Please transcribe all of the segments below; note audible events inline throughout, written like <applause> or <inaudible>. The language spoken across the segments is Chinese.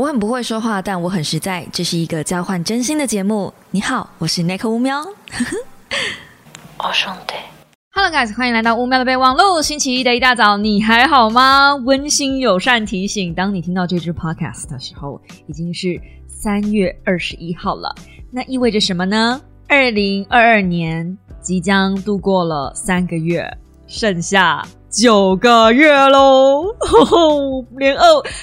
我很不会说话，但我很实在。这是一个交换真心的节目。你好，我是 Nick 乌喵。<laughs> 我兄弟，Hello guys，欢迎来到乌喵的备忘录。星期一的一大早，你还好吗？温馨友善提醒：当你听到这支 podcast 的时候，已经是三月二十一号了。那意味着什么呢？二零二二年即将度过了三个月，剩下。九个月喽，<laughs> 连二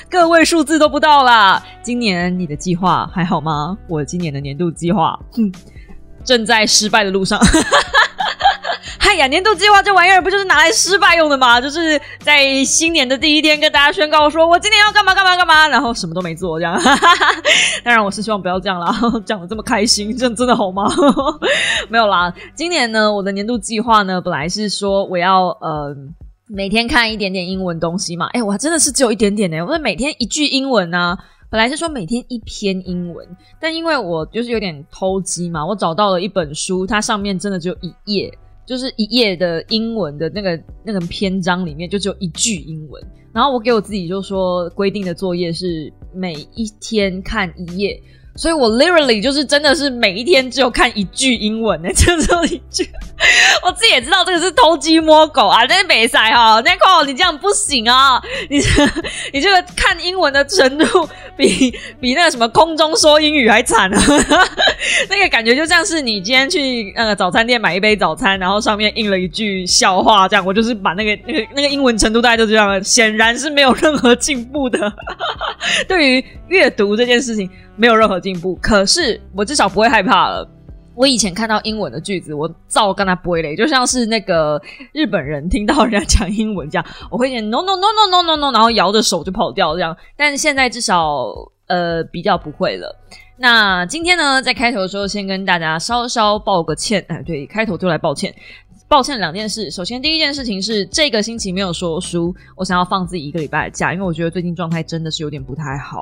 个位数字都不到啦。今年你的计划还好吗？我今年的年度计划，哼，正在失败的路上。嗨 <laughs> 呀，年度计划这玩意儿不就是拿来失败用的吗？就是在新年的第一天跟大家宣告说，我今年要干嘛干嘛干嘛，然后什么都没做这样。<laughs> 当然，我是希望不要这样啦，讲的这么开心，这样真的好吗？没有啦，今年呢，我的年度计划呢，本来是说我要呃。每天看一点点英文东西嘛，哎，我真的是只有一点点呢。我每天一句英文啊，本来是说每天一篇英文，但因为我就是有点偷鸡嘛，我找到了一本书，它上面真的只有一页，就是一页的英文的那个那个篇章里面就只有一句英文。然后我给我自己就说规定的作业是每一天看一页。所以我 literally 就是真的是每一天只有看一句英文呢，<laughs> 就只有一句。<laughs> 我自己也知道这个是偷鸡摸狗啊，但是没赛哈 n i c o 你这样不行啊！你这你这个看英文的程度比比那个什么空中说英语还惨啊！<laughs> 那个感觉就像是你今天去那个早餐店买一杯早餐，然后上面印了一句笑话，这样我就是把那个那个那个英文程度大概就这样，显然是没有任何进步的。对于阅读这件事情。没有任何进步，可是我至少不会害怕了。我以前看到英文的句子，我照跟他背嘞，就像是那个日本人听到人家讲英文这样，我会讲 no no no no no no no，然后摇着手就跑掉这样。但是现在至少呃比较不会了。那今天呢，在开头的时候先跟大家稍稍抱个歉，哎，对，开头就来抱歉。抱歉，两件事。首先，第一件事情是这个星期没有说书，我想要放自己一个礼拜的假，因为我觉得最近状态真的是有点不太好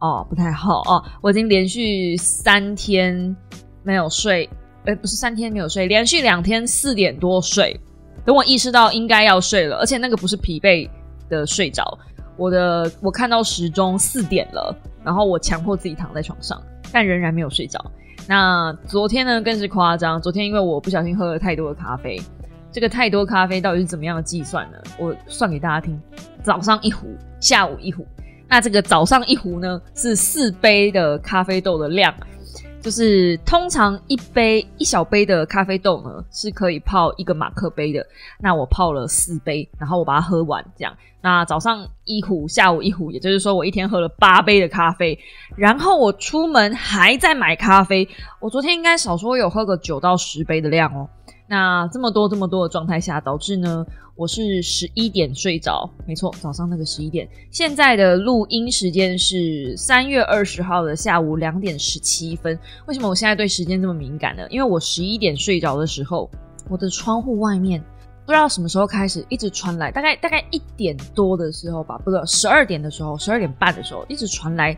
哦，不太好哦。我已经连续三天没有睡，哎，不是三天没有睡，连续两天四点多睡。等我意识到应该要睡了，而且那个不是疲惫的睡着，我的我看到时钟四点了，然后我强迫自己躺在床上，但仍然没有睡着。那昨天呢更是夸张，昨天因为我不小心喝了太多的咖啡，这个太多咖啡到底是怎么样的计算呢？我算给大家听，早上一壶，下午一壶。那这个早上一壶呢是四杯的咖啡豆的量，就是通常一杯一小杯的咖啡豆呢是可以泡一个马克杯的，那我泡了四杯，然后我把它喝完，这样。那早上一壶，下午一壶，也就是说我一天喝了八杯的咖啡，然后我出门还在买咖啡。我昨天应该少说有喝个九到十杯的量哦。那这么多这么多的状态下，导致呢我是十一点睡着，没错，早上那个十一点。现在的录音时间是三月二十号的下午两点十七分。为什么我现在对时间这么敏感呢？因为我十一点睡着的时候，我的窗户外面。不知道什么时候开始，一直传来，大概大概一点多的时候吧，不是十二点的时候，十二点半的时候，一直传来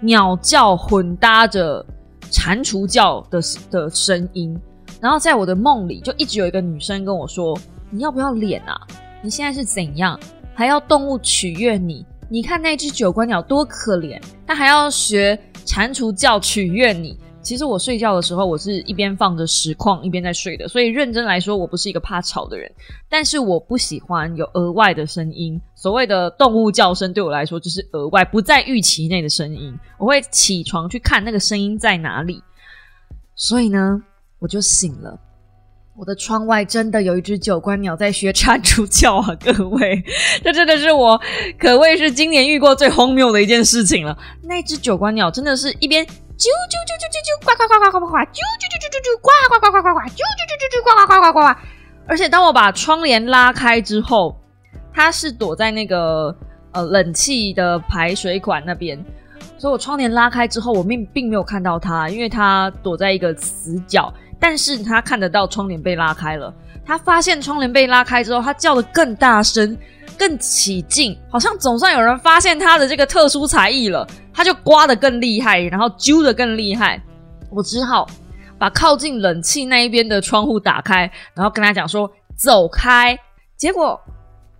鸟叫混搭着蟾蜍叫的的声音。然后在我的梦里，就一直有一个女生跟我说：“你要不要脸啊？你现在是怎样，还要动物取悦你？你看那只九官鸟多可怜，它还要学蟾蜍叫取悦你。”其实我睡觉的时候，我是一边放着实况一边在睡的，所以认真来说，我不是一个怕吵的人。但是我不喜欢有额外的声音，所谓的动物叫声对我来说就是额外不在预期内的声音。我会起床去看那个声音在哪里，所以呢，我就醒了。我的窗外真的有一只九官鸟在学 <laughs> 蟾蜍叫啊！各位，这真的是我可谓是今年遇过最荒谬的一件事情了。那只九官鸟真的是一边。啾啾啾啾啾啾，呱呱呱呱呱呱呱，啾啾啾啾啾啾，呱呱呱呱呱呱，啾啾啾啾啾，呱呱呱呱呱呱。而且当我把窗帘拉开之后，它是躲在那个呃冷气的排水管那边，所以我窗帘拉开之后，我并并没有看到它，因为它躲在一个死角。但是他看得到窗帘被拉开了，他发现窗帘被拉开之后，他叫的更大声。更起劲，好像总算有人发现他的这个特殊才艺了，他就刮得更厉害，然后揪得更厉害。我只好把靠近冷气那一边的窗户打开，然后跟他讲说：“走开。”结果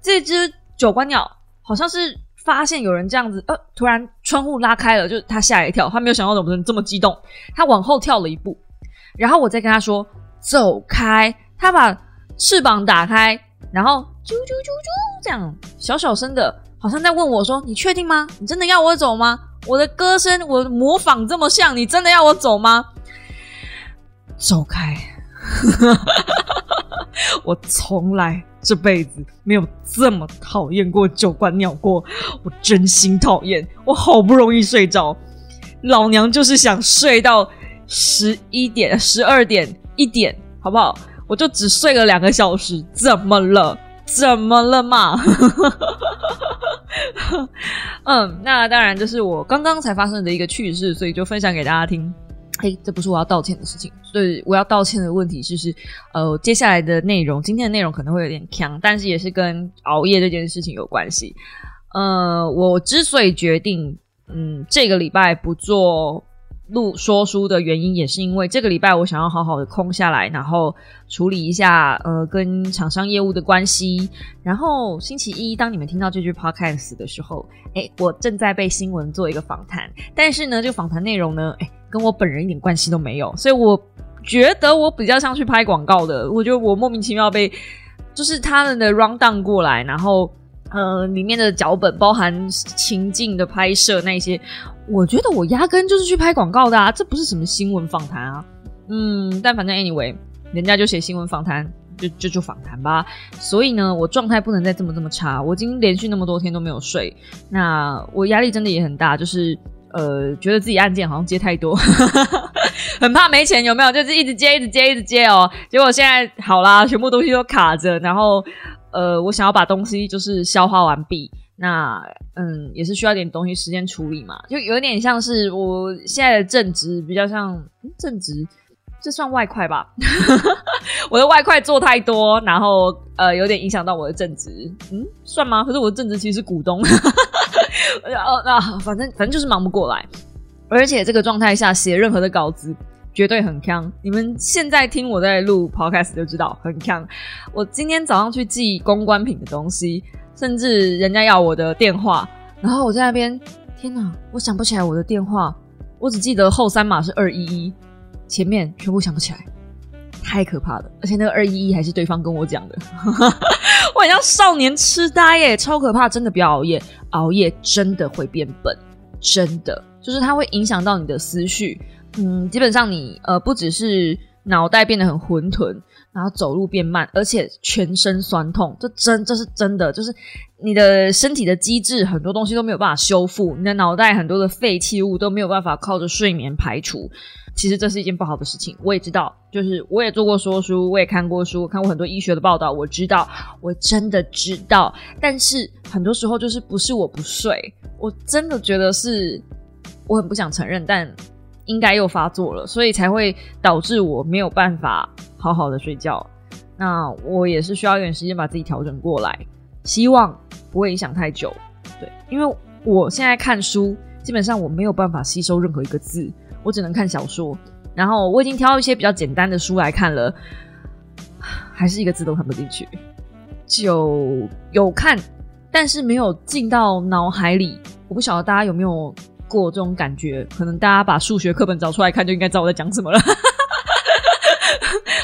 这只九官鸟好像是发现有人这样子，呃，突然窗户拉开了，就是他吓一跳，他没有想到怎么能这么激动，他往后跳了一步，然后我再跟他说走开，他把翅膀打开，然后啾啾啾啾这样小小声的，好像在问我说：“你确定吗？你真的要我走吗？我的歌声，我模仿这么像，你真的要我走吗？”走开。<laughs> 我从来这辈子没有这么讨厌过酒馆鸟过，我真心讨厌。我好不容易睡着，老娘就是想睡到十一点、十二点、一点，好不好？我就只睡了两个小时，怎么了？怎么了嘛？<laughs> 嗯，那当然，这是我刚刚才发生的一个趣事，所以就分享给大家听。嘿，这不是我要道歉的事情。所以，我要道歉的问题就是，呃，接下来的内容，今天的内容可能会有点强，但是也是跟熬夜这件事情有关系。呃，我之所以决定，嗯，这个礼拜不做。录说书的原因也是因为这个礼拜我想要好好的空下来，然后处理一下呃跟厂商业务的关系。然后星期一当你们听到这句 podcast 的时候，哎，我正在被新闻做一个访谈，但是呢，这个访谈内容呢，哎，跟我本人一点关系都没有，所以我觉得我比较像去拍广告的。我觉得我莫名其妙被就是他们的 run down 过来，然后呃里面的脚本包含情境的拍摄那些。我觉得我压根就是去拍广告的啊，这不是什么新闻访谈啊。嗯，但反正 anyway，人家就写新闻访谈，就就就访谈吧。所以呢，我状态不能再这么这么差。我已经连续那么多天都没有睡，那我压力真的也很大，就是呃，觉得自己案件好像接太多，<laughs> 很怕没钱，有没有？就是一直接，一直接，一直接哦。结果现在好啦，全部东西都卡着，然后呃，我想要把东西就是消化完毕。那嗯，也是需要点东西时间处理嘛，就有点像是我现在的正职比较像正职，这算外快吧？<laughs> 我的外快做太多，然后呃，有点影响到我的正职，嗯，算吗？可是我的正职其实是股东，哦，<laughs> 那反正反正就是忙不过来，而且这个状态下写任何的稿子绝对很坑。你们现在听我在录 podcast 就知道很坑。我今天早上去寄公关品的东西。甚至人家要我的电话，然后我在那边，天哪，我想不起来我的电话，我只记得后三码是二一一，前面全部想不起来，太可怕了！而且那个二一一还是对方跟我讲的，<laughs> 我很像少年痴呆耶，超可怕！真的不要熬夜，熬夜真的会变笨，真的就是它会影响到你的思绪。嗯，基本上你呃不只是脑袋变得很混沌。然后走路变慢，而且全身酸痛，这真这是真的，就是你的身体的机制很多东西都没有办法修复，你的脑袋很多的废弃物都没有办法靠着睡眠排除。其实这是一件不好的事情，我也知道，就是我也做过说书，我也看过书，看过很多医学的报道，我知道，我真的知道。但是很多时候就是不是我不睡，我真的觉得是我很不想承认，但。应该又发作了，所以才会导致我没有办法好好的睡觉。那我也是需要一点时间把自己调整过来，希望不会影响太久。对，因为我现在看书，基本上我没有办法吸收任何一个字，我只能看小说。然后我已经挑一些比较简单的书来看了，还是一个字都看不进去。就有看，但是没有进到脑海里。我不晓得大家有没有。过这种感觉，可能大家把数学课本找出来看，就应该知道我在讲什么了。<laughs>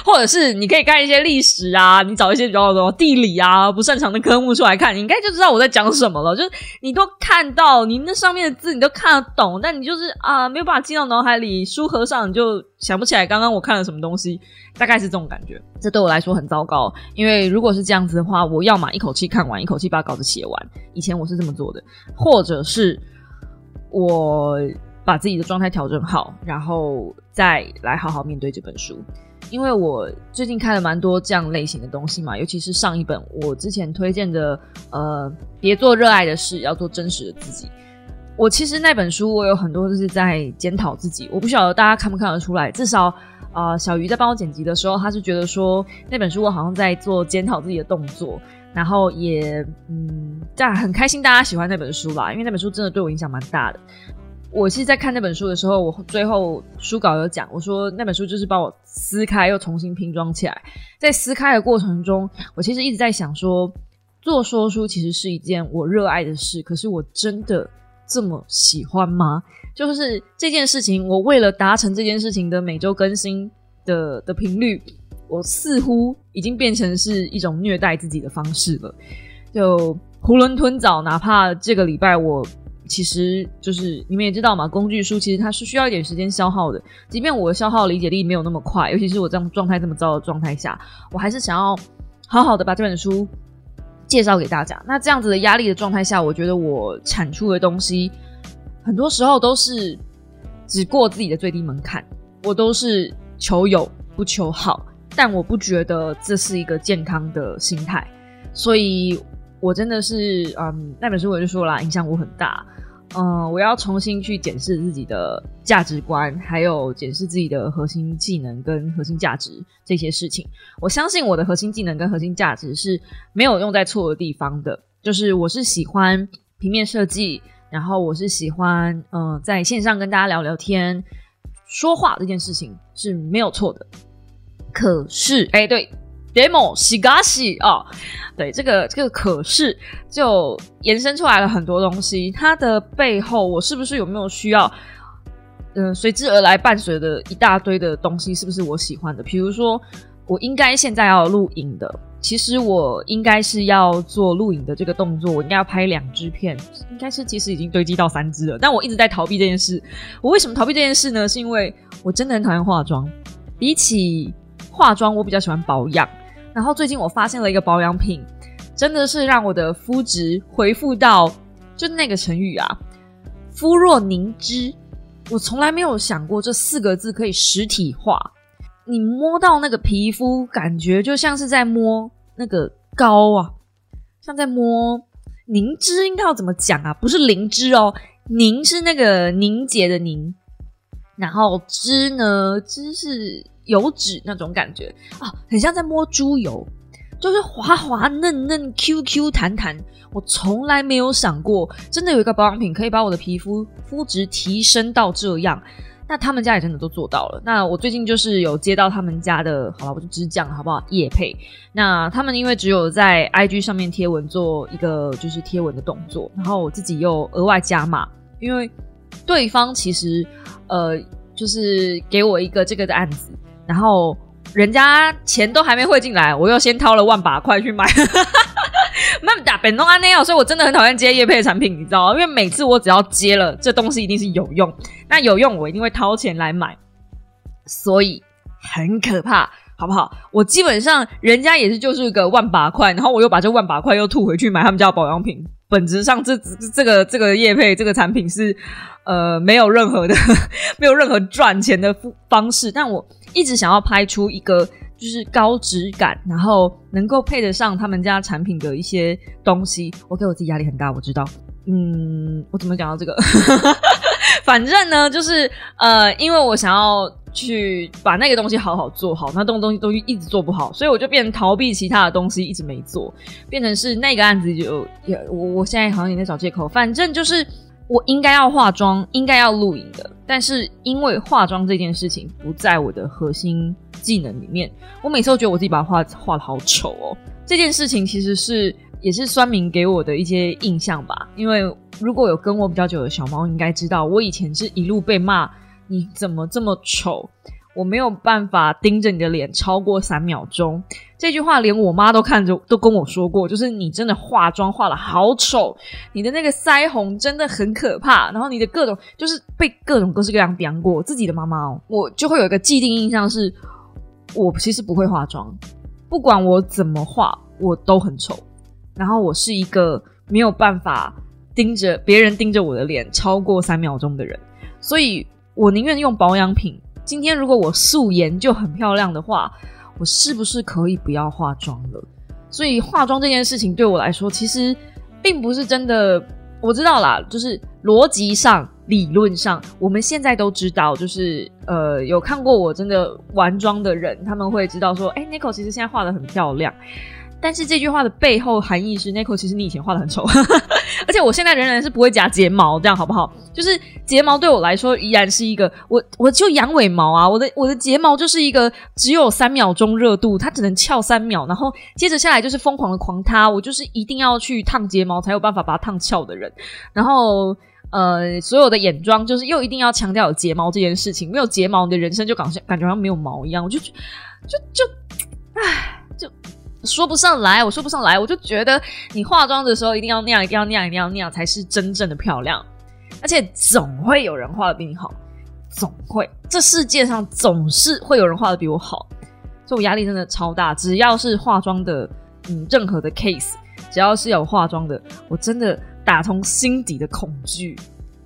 或者是你可以看一些历史啊，你找一些比较什么地理啊不擅长的科目出来看，你应该就知道我在讲什么了。就是你都看到，你那上面的字你都看得懂，但你就是啊没有办法记到脑海里，书合上你就想不起来刚刚我看了什么东西，大概是这种感觉。这对我来说很糟糕，因为如果是这样子的话，我要么一口气看完，一口气把稿子写完。以前我是这么做的，或者是。我把自己的状态调整好，然后再来好好面对这本书。因为我最近看了蛮多这样类型的东西嘛，尤其是上一本我之前推荐的，呃，别做热爱的事，要做真实的自己。我其实那本书我有很多都是在检讨自己，我不晓得大家看不看得出来。至少啊，小鱼在帮我剪辑的时候，他是觉得说那本书我好像在做检讨自己的动作。然后也嗯，这样很开心，大家喜欢那本书吧，因为那本书真的对我影响蛮大的。我其实，在看那本书的时候，我最后书稿有讲，我说那本书就是把我撕开又重新拼装起来。在撕开的过程中，我其实一直在想说，做说书其实是一件我热爱的事，可是我真的这么喜欢吗？就是这件事情，我为了达成这件事情的每周更新的的频率，我似乎已经变成是一种虐待自己的方式了。就囫囵吞枣，哪怕这个礼拜我其实就是你们也知道嘛，工具书其实它是需要一点时间消耗的。即便我消耗理解力没有那么快，尤其是我这样状态这么糟的状态下，我还是想要好好的把这本书介绍给大家。那这样子的压力的状态下，我觉得我产出的东西很多时候都是只过自己的最低门槛，我都是求有不求好，但我不觉得这是一个健康的心态，所以。我真的是，嗯，那本书我就说了，影响我很大。嗯，我要重新去检视自己的价值观，还有检视自己的核心技能跟核心价值这些事情。我相信我的核心技能跟核心价值是没有用在错的地方的。就是我是喜欢平面设计，然后我是喜欢，嗯，在线上跟大家聊聊天、说话这件事情是没有错的。可是，哎，对。demo 西嘎西啊，对这个这个可是就延伸出来了很多东西，它的背后我是不是有没有需要，嗯，随之而来伴随的一大堆的东西，是不是我喜欢的？比如说，我应该现在要录影的，其实我应该是要做录影的这个动作，我应该要拍两支片，应该是其实已经堆积到三支了，但我一直在逃避这件事。我为什么逃避这件事呢？是因为我真的很讨厌化妆，比起化妆，我比较喜欢保养。然后最近我发现了一个保养品，真的是让我的肤质恢复到就那个成语啊，肤若凝脂。我从来没有想过这四个字可以实体化。你摸到那个皮肤，感觉就像是在摸那个膏啊，像在摸凝脂，应该要怎么讲啊？不是灵芝哦，凝是那个凝结的凝，然后脂呢，脂是。油脂那种感觉啊，很像在摸猪油，就是滑滑嫩嫩、Q Q 弹弹。我从来没有想过，真的有一个保养品可以把我的皮肤肤质提升到这样。那他们家也真的都做到了。那我最近就是有接到他们家的，好了，我就直讲好不好？叶配。那他们因为只有在 IG 上面贴文做一个就是贴文的动作，然后我自己又额外加码，因为对方其实呃就是给我一个这个的案子。然后人家钱都还没汇进来，我又先掏了万把块去买，<laughs> 慢打本东安内奥，所以我真的很讨厌接叶配产品，你知道吗？因为每次我只要接了这东西，一定是有用，那有用我一定会掏钱来买，所以很可怕，好不好？我基本上人家也是就是个万把块，然后我又把这万把块又吐回去买他们家的保养品，本质上这这个这个叶配这个产品是呃没有任何的 <laughs> 没有任何赚钱的方式，但我。一直想要拍出一个就是高质感，然后能够配得上他们家产品的一些东西。我给我自己压力很大，我知道。嗯，我怎么讲到这个？<laughs> 反正呢，就是呃，因为我想要去把那个东西好好做好，那东东西东西一直做不好，所以我就变成逃避其他的东西，一直没做，变成是那个案子就也我我现在好像也在找借口。反正就是。我应该要化妆，应该要录影的，但是因为化妆这件事情不在我的核心技能里面，我每次都觉得我自己把画画的好丑哦。这件事情其实是也是酸明给我的一些印象吧。因为如果有跟我比较久的小猫，应该知道我以前是一路被骂，你怎么这么丑？我没有办法盯着你的脸超过三秒钟，这句话连我妈都看着都跟我说过，就是你真的化妆化的好丑，你的那个腮红真的很可怕，然后你的各种就是被各种各式各样刁过。自己的妈妈哦，我就会有一个既定印象是，我其实不会化妆，不管我怎么化，我都很丑。然后我是一个没有办法盯着别人盯着我的脸超过三秒钟的人，所以我宁愿用保养品。今天如果我素颜就很漂亮的话，我是不是可以不要化妆了？所以化妆这件事情对我来说，其实并不是真的。我知道啦，就是逻辑上、理论上，我们现在都知道，就是呃，有看过我真的玩妆的人，他们会知道说，哎 n i c o 其实现在画的很漂亮。但是这句话的背后含义是 n i c o 其实你以前画的很丑。<laughs> 而且我现在仍然是不会夹睫毛，这样好不好？就是睫毛对我来说依然是一个，我我就养尾毛啊，我的我的睫毛就是一个只有三秒钟热度，它只能翘三秒，然后接着下来就是疯狂的狂塌，我就是一定要去烫睫毛才有办法把它烫翘的人。然后呃，所有的眼妆就是又一定要强调有睫毛这件事情，没有睫毛你的人生就感感觉像没有毛一样，我就就就唉就。说不上来，我说不上来，我就觉得你化妆的时候一定要那样，一定要那样，一定要那样才是真正的漂亮。而且总会有人画的比你好，总会，这世界上总是会有人画的比我好，所以我压力真的超大。只要是化妆的，嗯，任何的 case，只要是有化妆的，我真的打从心底的恐惧。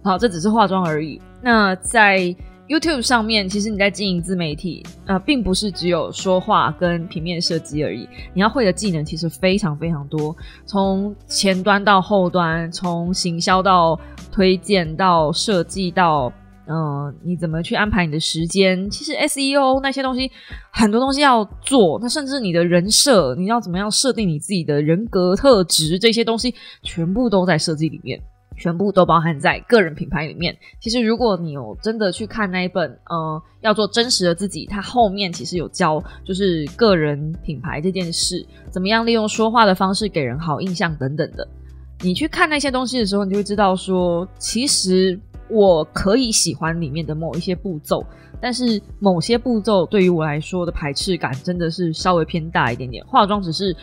好，这只是化妆而已。那在。YouTube 上面，其实你在经营自媒体，呃，并不是只有说话跟平面设计而已。你要会的技能其实非常非常多，从前端到后端，从行销到推荐到设计到，嗯，你怎么去安排你的时间？其实 SEO 那些东西，很多东西要做。那甚至你的人设，你要怎么样设定你自己的人格特质，这些东西全部都在设计里面。全部都包含在个人品牌里面。其实，如果你有真的去看那一本，呃，要做真实的自己，它后面其实有教，就是个人品牌这件事，怎么样利用说话的方式给人好印象等等的。你去看那些东西的时候，你就会知道说，其实我可以喜欢里面的某一些步骤，但是某些步骤对于我来说的排斥感真的是稍微偏大一点点。化妆只是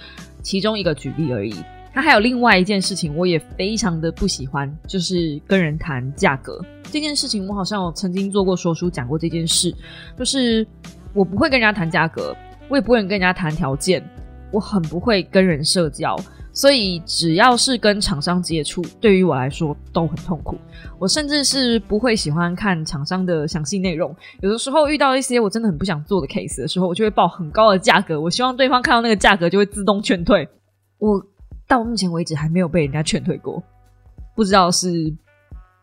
其中一个举例而已。他还有另外一件事情，我也非常的不喜欢，就是跟人谈价格这件事情。我好像有曾经做过说书，讲过这件事，就是我不会跟人家谈价格，我也不会跟人家谈条件，我很不会跟人社交，所以只要是跟厂商接触，对于我来说都很痛苦。我甚至是不会喜欢看厂商的详细内容，有的时候遇到一些我真的很不想做的 case 的时候，我就会报很高的价格，我希望对方看到那个价格就会自动劝退。我。到目前为止还没有被人家劝退过，不知道是，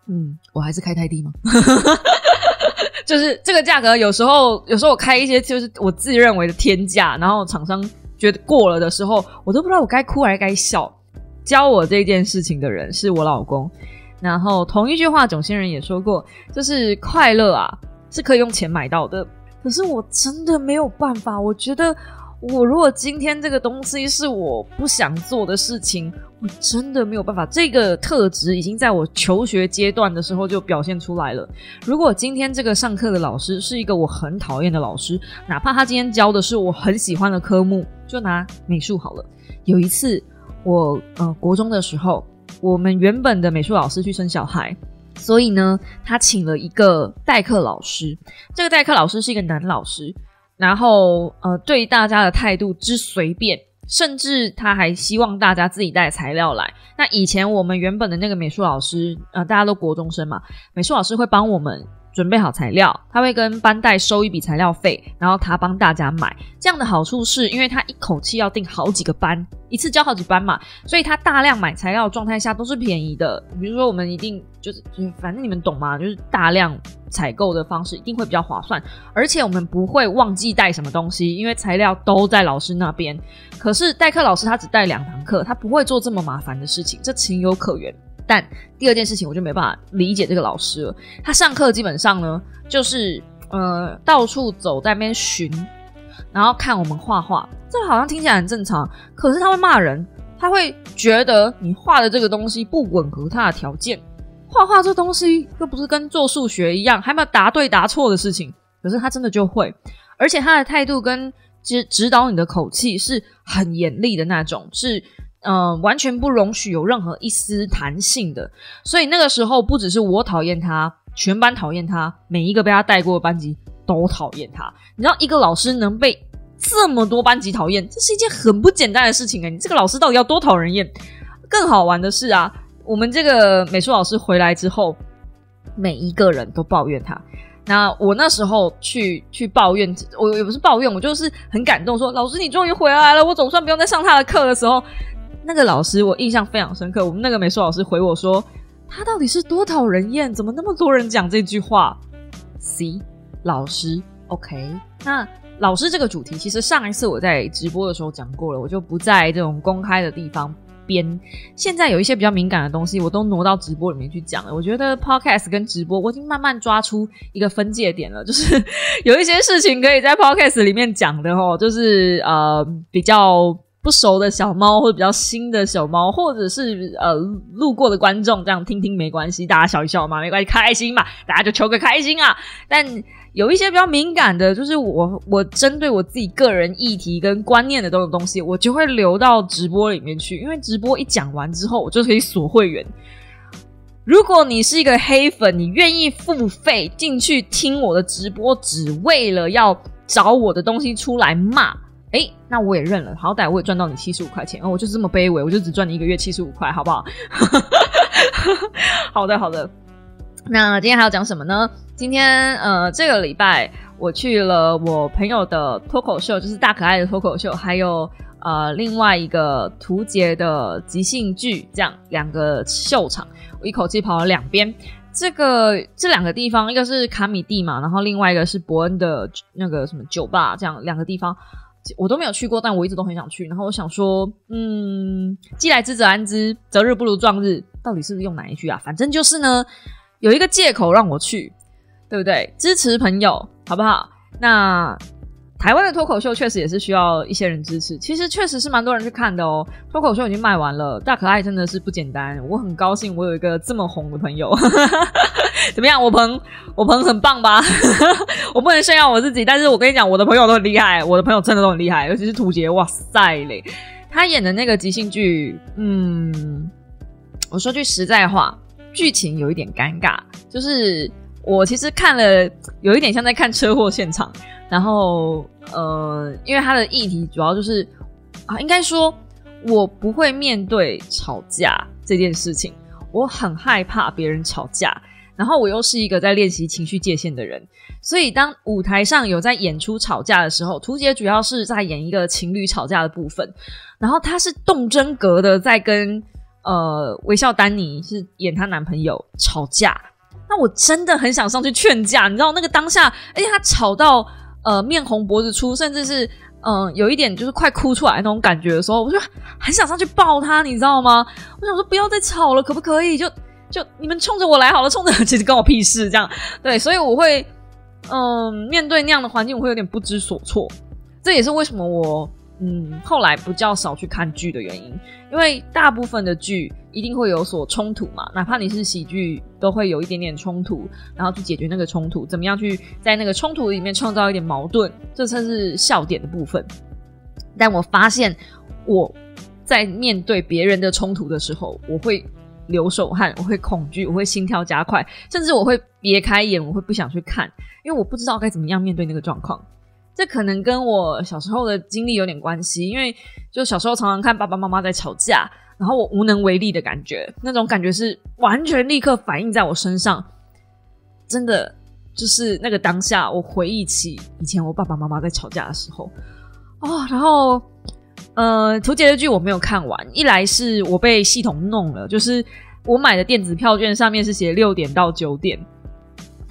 嗯，我还是开太低吗？<laughs> 就是这个价格，有时候有时候我开一些就是我自认为的天价，然后厂商觉得过了的时候，我都不知道我该哭还是该笑。教我这件事情的人是我老公，然后同一句话，总先人也说过，就是快乐啊是可以用钱买到的，可是我真的没有办法，我觉得。我如果今天这个东西是我不想做的事情，我真的没有办法。这个特质已经在我求学阶段的时候就表现出来了。如果今天这个上课的老师是一个我很讨厌的老师，哪怕他今天教的是我很喜欢的科目，就拿美术好了。有一次，我呃国中的时候，我们原本的美术老师去生小孩，所以呢，他请了一个代课老师。这个代课老师是一个男老师。然后，呃，对大家的态度之随便，甚至他还希望大家自己带材料来。那以前我们原本的那个美术老师，呃，大家都国中生嘛，美术老师会帮我们。准备好材料，他会跟班代收一笔材料费，然后他帮大家买。这样的好处是因为他一口气要订好几个班，一次教好几班嘛，所以他大量买材料状态下都是便宜的。比如说我们一定就是，反正你们懂吗？就是大量采购的方式一定会比较划算，而且我们不会忘记带什么东西，因为材料都在老师那边。可是代课老师他只带两堂课，他不会做这么麻烦的事情，这情有可原。但第二件事情我就没办法理解这个老师了。他上课基本上呢，就是呃到处走在那边巡，然后看我们画画。这好像听起来很正常，可是他会骂人，他会觉得你画的这个东西不吻合他的条件。画画这东西又不是跟做数学一样，还没有答对答错的事情。可是他真的就会，而且他的态度跟指指导你的口气是很严厉的那种，是。嗯，完全不容许有任何一丝弹性的，所以那个时候不只是我讨厌他，全班讨厌他，每一个被他带过的班级都讨厌他。你知道，一个老师能被这么多班级讨厌，这是一件很不简单的事情哎！你这个老师到底要多讨人厌？更好玩的是啊，我们这个美术老师回来之后，每一个人都抱怨他。那我那时候去去抱怨，我也不是抱怨，我就是很感动，说老师你终于回来了，我总算不用再上他的课的时候。那个老师我印象非常深刻，我们那个美术老师回我说：“他到底是多讨人厌？怎么那么多人讲这句话？”C 老师，OK。那老师这个主题，其实上一次我在直播的时候讲过了，我就不在这种公开的地方编。现在有一些比较敏感的东西，我都挪到直播里面去讲了。我觉得 podcast 跟直播，我已经慢慢抓出一个分界点了，就是 <laughs> 有一些事情可以在 podcast 里面讲的哦，就是呃比较。不熟的小猫，或者比较新的小猫，或者是呃路过的观众，这样听听没关系，大家笑一笑嘛，没关系，开心嘛，大家就求个开心啊。但有一些比较敏感的，就是我我针对我自己个人议题跟观念的这种东西，我就会留到直播里面去，因为直播一讲完之后，我就可以锁会员。如果你是一个黑粉，你愿意付费进去听我的直播，只为了要找我的东西出来骂。哎，那我也认了，好歹我也赚到你七十五块钱哦，我就是这么卑微，我就只赚你一个月七十五块，好不好？<laughs> 好的，好的。那今天还要讲什么呢？今天呃，这个礼拜我去了我朋友的脱口秀，就是大可爱的脱口秀，还有呃另外一个图杰的即兴剧，这样两个秀场，我一口气跑了两边。这个这两个地方，一个是卡米蒂嘛，然后另外一个是伯恩的那个什么酒吧，这样两个地方。我都没有去过，但我一直都很想去。然后我想说，嗯，既来之则安之，择日不如撞日，到底是不是用哪一句啊？反正就是呢，有一个借口让我去，对不对？支持朋友，好不好？那。台湾的脱口秀确实也是需要一些人支持，其实确实是蛮多人去看的哦。脱口秀已经卖完了，大可爱真的是不简单，我很高兴我有一个这么红的朋友。<laughs> 怎么样，我朋我朋很棒吧？<laughs> 我不能炫耀我自己，但是我跟你讲，我的朋友都很厉害，我的朋友真的都很厉害，尤其是土杰，哇塞嘞！他演的那个即兴剧，嗯，我说句实在话，剧情有一点尴尬，就是我其实看了，有一点像在看车祸现场。然后，呃，因为他的议题主要就是啊，应该说，我不会面对吵架这件事情，我很害怕别人吵架。然后我又是一个在练习情绪界限的人，所以当舞台上有在演出吵架的时候，图姐主要是在演一个情侣吵架的部分，然后他是动真格的在跟呃微笑丹尼是演她男朋友吵架，那我真的很想上去劝架，你知道那个当下，而且他吵到。呃，面红脖子粗，甚至是嗯，有一点就是快哭出来那种感觉的时候，我就很想上去抱他，你知道吗？我想说不要再吵了，可不可以？就就你们冲着我来好了，冲着其实跟我屁事，这样对，所以我会嗯，面对那样的环境，我会有点不知所措。这也是为什么我。嗯，后来不较少去看剧的原因，因为大部分的剧一定会有所冲突嘛，哪怕你是喜剧，都会有一点点冲突，然后去解决那个冲突，怎么样去在那个冲突里面创造一点矛盾，这才是笑点的部分。但我发现我在面对别人的冲突的时候，我会流手汗，我会恐惧，我会心跳加快，甚至我会别开眼，我会不想去看，因为我不知道该怎么样面对那个状况。这可能跟我小时候的经历有点关系，因为就小时候常常看爸爸妈妈在吵架，然后我无能为力的感觉，那种感觉是完全立刻反映在我身上，真的就是那个当下，我回忆起以前我爸爸妈妈在吵架的时候，哦，然后呃，图解的剧我没有看完，一来是我被系统弄了，就是我买的电子票券上面是写六点到九点。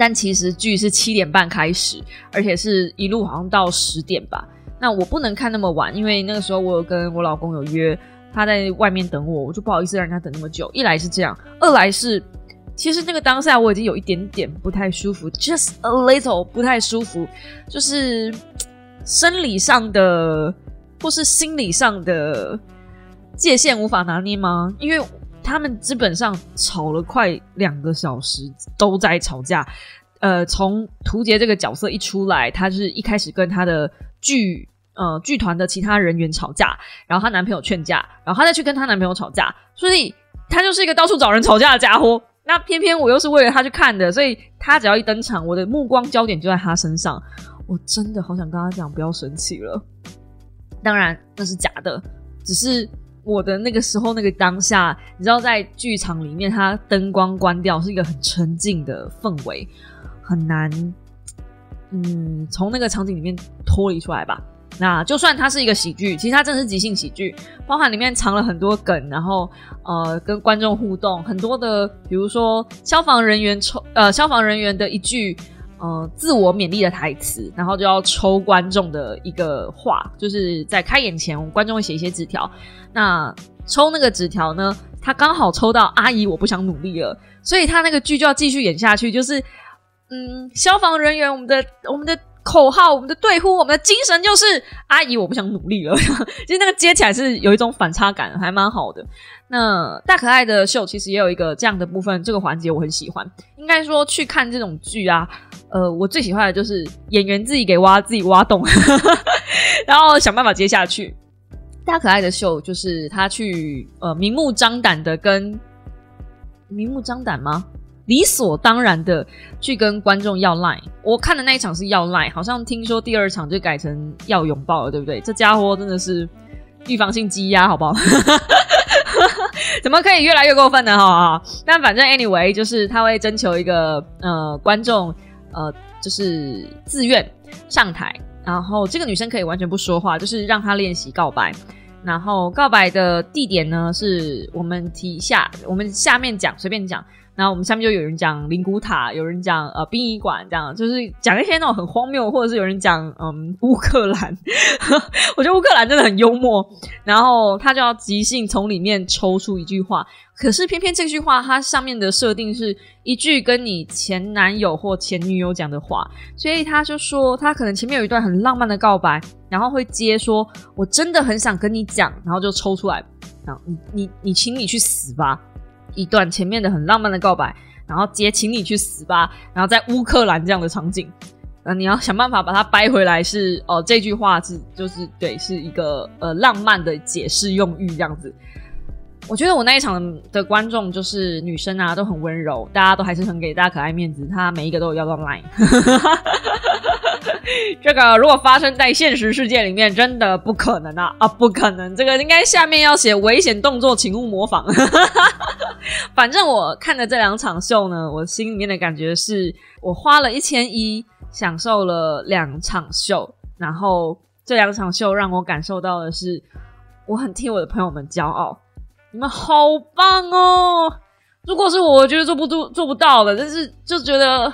但其实剧是七点半开始，而且是一路好像到十点吧。那我不能看那么晚，因为那个时候我有跟我老公有约，他在外面等我，我就不好意思让人家等那么久。一来是这样，二来是其实那个当下我已经有一点点不太舒服，just a little 不太舒服，就是生理上的或是心理上的界限无法拿捏吗？因为。他们基本上吵了快两个小时，都在吵架。呃，从图杰这个角色一出来，他是一开始跟他的剧呃剧团的其他人员吵架，然后她男朋友劝架，然后她再去跟她男朋友吵架，所以她就是一个到处找人吵架的家伙。那偏偏我又是为了他去看的，所以他只要一登场，我的目光焦点就在他身上。我真的好想跟他讲不要生气了，当然那是假的，只是。我的那个时候，那个当下，你知道，在剧场里面，它灯光关掉是一个很沉静的氛围，很难，嗯，从那个场景里面脱离出来吧。那就算它是一个喜剧，其实它真的是即兴喜剧，包含里面藏了很多梗，然后呃，跟观众互动很多的，比如说消防人员抽呃消防人员的一句呃自我勉励的台词，然后就要抽观众的一个话，就是在开演前，观众会写一些纸条。那抽那个纸条呢，他刚好抽到阿姨，我不想努力了，所以他那个剧就要继续演下去，就是嗯，消防人员，我们的我们的。口号，我们的对呼，我们的精神就是阿姨，我不想努力了。<laughs> 其实那个接起来是有一种反差感，还蛮好的。那大可爱的秀其实也有一个这样的部分，这个环节我很喜欢。应该说去看这种剧啊，呃，我最喜欢的就是演员自己给挖自己挖洞，<laughs> 然后想办法接下去。大可爱的秀就是他去呃明目张胆的跟明目张胆吗？理所当然的去跟观众要赖，我看的那一场是要赖，好像听说第二场就改成要拥抱了，对不对？这家伙真的是预防性积压，好不好？<laughs> 怎么可以越来越过分呢？哈，但反正 anyway，就是他会征求一个呃观众呃，就是自愿上台，然后这个女生可以完全不说话，就是让她练习告白，然后告白的地点呢是我们提下，我们下面讲，随便讲。然后我们下面就有人讲灵谷塔，有人讲呃殡仪馆，这样就是讲一些那种很荒谬，或者是有人讲嗯乌克兰，我觉得乌克兰真的很幽默。然后他就要即兴从里面抽出一句话，可是偏偏这句话它上面的设定是一句跟你前男友或前女友讲的话，所以他就说他可能前面有一段很浪漫的告白，然后会接说我真的很想跟你讲，然后就抽出来，然后你你你请你去死吧。一段前面的很浪漫的告白，然后接请你去死吧，然后在乌克兰这样的场景，那，你要想办法把它掰回来，是哦，这句话是就是对，是一个呃浪漫的解释用语这样子。我觉得我那一场的观众就是女生啊，都很温柔，大家都还是很给大家可爱面子，他每一个都有要到 line。<laughs> <laughs> 这个如果发生在现实世界里面，真的不可能啊啊，不可能！这个应该下面要写危险动作，请勿模仿。<laughs> 反正我看的这两场秀呢，我心里面的感觉是我花了一千一，享受了两场秀，然后这两场秀让我感受到的是，我很替我的朋友们骄傲，你们好棒哦！如果是我，我觉得做不做做不到的，但是就觉得。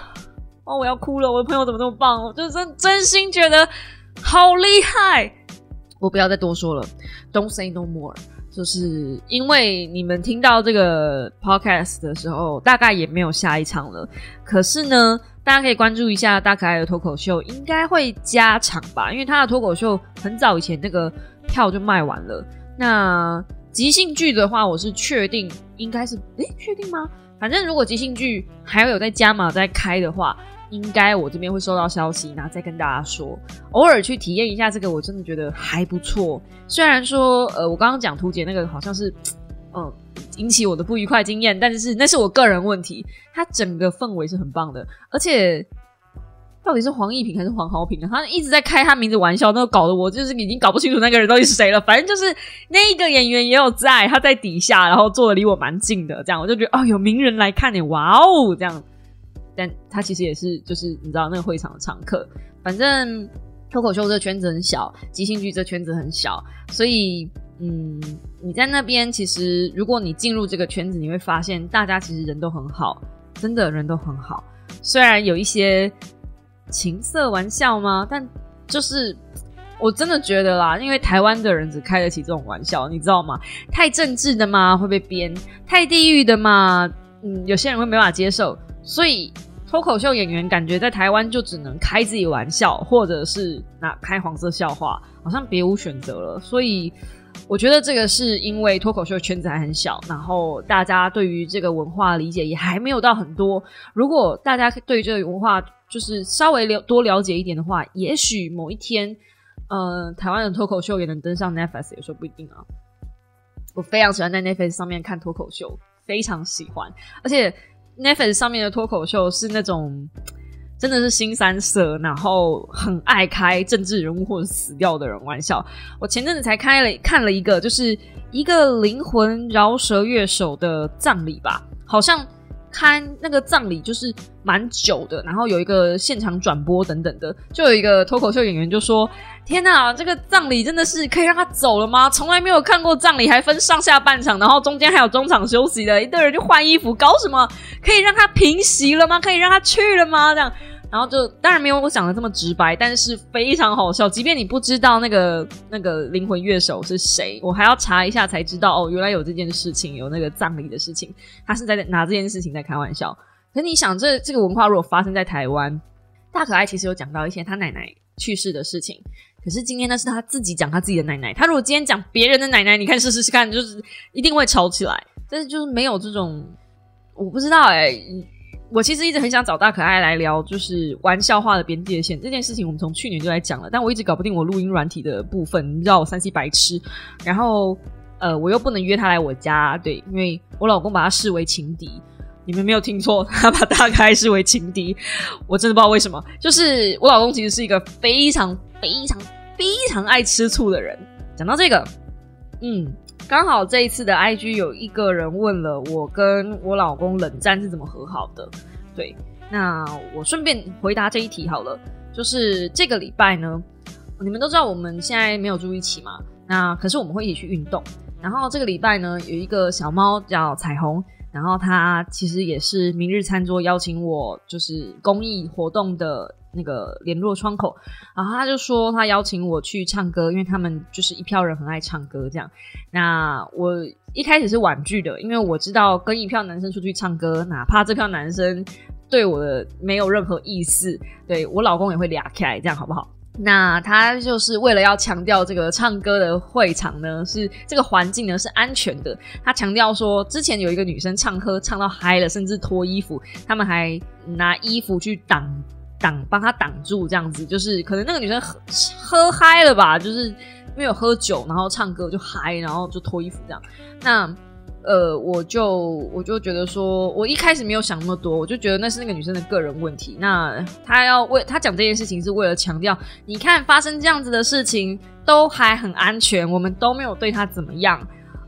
哦，我要哭了！我的朋友怎么那么棒？我就真真心觉得好厉害。我不要再多说了，Don't say no more。就是因为你们听到这个 podcast 的时候，大概也没有下一场了。可是呢，大家可以关注一下大可爱的脱口秀，应该会加场吧？因为他的脱口秀很早以前那个票就卖完了。那即兴剧的话，我是确定应该是，诶，确定吗？反正如果即兴剧还要有在加码在开的话。应该我这边会收到消息，然后再跟大家说。偶尔去体验一下这个，我真的觉得还不错。虽然说，呃，我刚刚讲图姐那个好像是，嗯 <tsk> <coughs> 引起我的不愉快经验，但是那是我个人问题。它整个氛围是很棒的，而且到底是黄义平还是黄豪平啊？他一直在开他名字玩笑，那搞得我就是已经搞不清楚那个人到底是谁了。反正就是那一个演员也有在，他在底下，然后坐的离我蛮近的，这样我就觉得哦，有名人来看你，哇哦，这样。但他其实也是，就是你知道那个会场的常客。反正脱口秀这圈子很小，即兴剧这圈子很小，所以嗯，你在那边其实，如果你进入这个圈子，你会发现大家其实人都很好，真的人都很好。虽然有一些情色玩笑吗？但就是我真的觉得啦，因为台湾的人只开得起这种玩笑，你知道吗？太政治的嘛？会被编？太地域的嘛？嗯，有些人会没法接受，所以。脱口秀演员感觉在台湾就只能开自己玩笑，或者是那开黄色笑话，好像别无选择了。所以我觉得这个是因为脱口秀圈子还很小，然后大家对于这个文化理解也还没有到很多。如果大家对这个文化就是稍微了多了解一点的话，也许某一天，呃，台湾的脱口秀也能登上 Netflix，也说不一定啊。我非常喜欢在 Netflix 上面看脱口秀，非常喜欢，而且。Netflix 上面的脱口秀是那种真的是新三色，然后很爱开政治人物或者死掉的人玩笑。我前阵子才开了看了一个，就是一个灵魂饶舌乐手的葬礼吧，好像。看那个葬礼就是蛮久的，然后有一个现场转播等等的，就有一个脱口秀演员就说：“天哪，这个葬礼真的是可以让他走了吗？从来没有看过葬礼还分上下半场，然后中间还有中场休息的，一堆人就换衣服，搞什么？可以让他平息了吗？可以让他去了吗？这样然后就当然没有我讲的这么直白，但是非常好笑。即便你不知道那个那个灵魂乐手是谁，我还要查一下才知道哦，原来有这件事情，有那个葬礼的事情，他是在拿这件事情在开玩笑。可你想，这这个文化如果发生在台湾，大可爱其实有讲到一些他奶奶去世的事情。可是今天呢，是他自己讲他自己的奶奶。他如果今天讲别人的奶奶，你看试试试看，就是一定会吵起来。但是就是没有这种，我不知道哎。我其实一直很想找大可爱来聊，就是玩笑话的边界线这件事情。我们从去年就在讲了，但我一直搞不定我录音软体的部分，你知道我三 C 白痴。然后呃，我又不能约他来我家，对，因为我老公把他视为情敌。你们没有听错，他把大可爱视为情敌。我真的不知道为什么。就是我老公其实是一个非常非常非常爱吃醋的人。讲到这个，嗯。刚好这一次的 IG 有一个人问了我跟我老公冷战是怎么和好的，对，那我顺便回答这一题好了。就是这个礼拜呢，你们都知道我们现在没有住一起嘛，那可是我们会一起去运动。然后这个礼拜呢，有一个小猫叫彩虹，然后它其实也是明日餐桌邀请我，就是公益活动的。那个联络窗口，然后他就说他邀请我去唱歌，因为他们就是一票人很爱唱歌这样。那我一开始是婉拒的，因为我知道跟一票男生出去唱歌，哪怕这票男生对我的没有任何意思，对我老公也会俩开，这样好不好？那他就是为了要强调这个唱歌的会场呢，是这个环境呢是安全的。他强调说，之前有一个女生唱歌唱到嗨了，甚至脱衣服，他们还拿衣服去挡。挡帮他挡住，这样子就是可能那个女生喝喝嗨了吧，就是因为有喝酒，然后唱歌就嗨，然后就脱衣服这样。那呃，我就我就觉得说，我一开始没有想那么多，我就觉得那是那个女生的个人问题。那她要为她讲这件事情，是为了强调，你看发生这样子的事情都还很安全，我们都没有对她怎么样，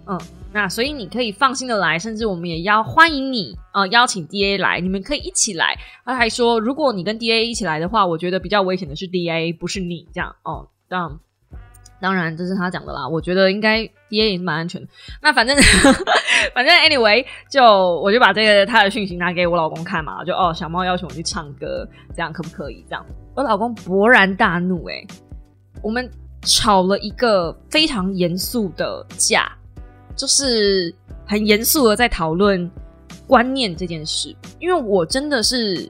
嗯。那所以你可以放心的来，甚至我们也要欢迎你呃邀请 D A 来，你们可以一起来。他还说，如果你跟 D A 一起来的话，我觉得比较危险的是 D A，不是你这样哦。当当然这是他讲的啦，我觉得应该 D A 也蛮安全的。那反正 <laughs> 反正 anyway，就我就把这个他的讯息拿给我老公看嘛，就哦小猫邀请我去唱歌，这样可不可以？这样我老公勃然大怒，诶，我们吵了一个非常严肃的架。就是很严肃的在讨论观念这件事，因为我真的是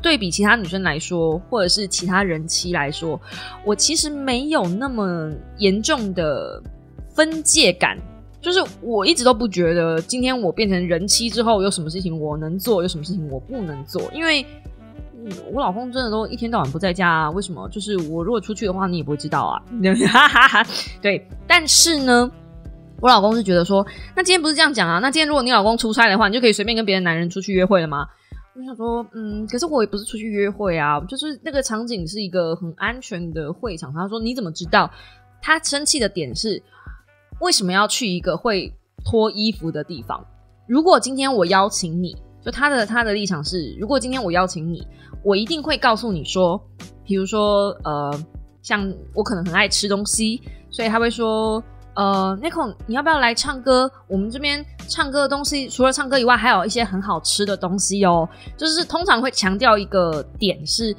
对比其他女生来说，或者是其他人妻来说，我其实没有那么严重的分界感。就是我一直都不觉得，今天我变成人妻之后，有什么事情我能做，有什么事情我不能做。因为我老公真的都一天到晚不在家啊，为什么？就是我如果出去的话，你也不会知道啊。<laughs> 对，但是呢。我老公是觉得说，那今天不是这样讲啊？那今天如果你老公出差的话，你就可以随便跟别的男人出去约会了吗？我想说，嗯，可是我也不是出去约会啊，就是那个场景是一个很安全的会场。他说，你怎么知道？他生气的点是，为什么要去一个会脱衣服的地方？如果今天我邀请你，就他的他的立场是，如果今天我邀请你，我一定会告诉你说，比如说，呃，像我可能很爱吃东西，所以他会说。呃，Nico，你要不要来唱歌？我们这边唱歌的东西，除了唱歌以外，还有一些很好吃的东西哦。就是通常会强调一个点是，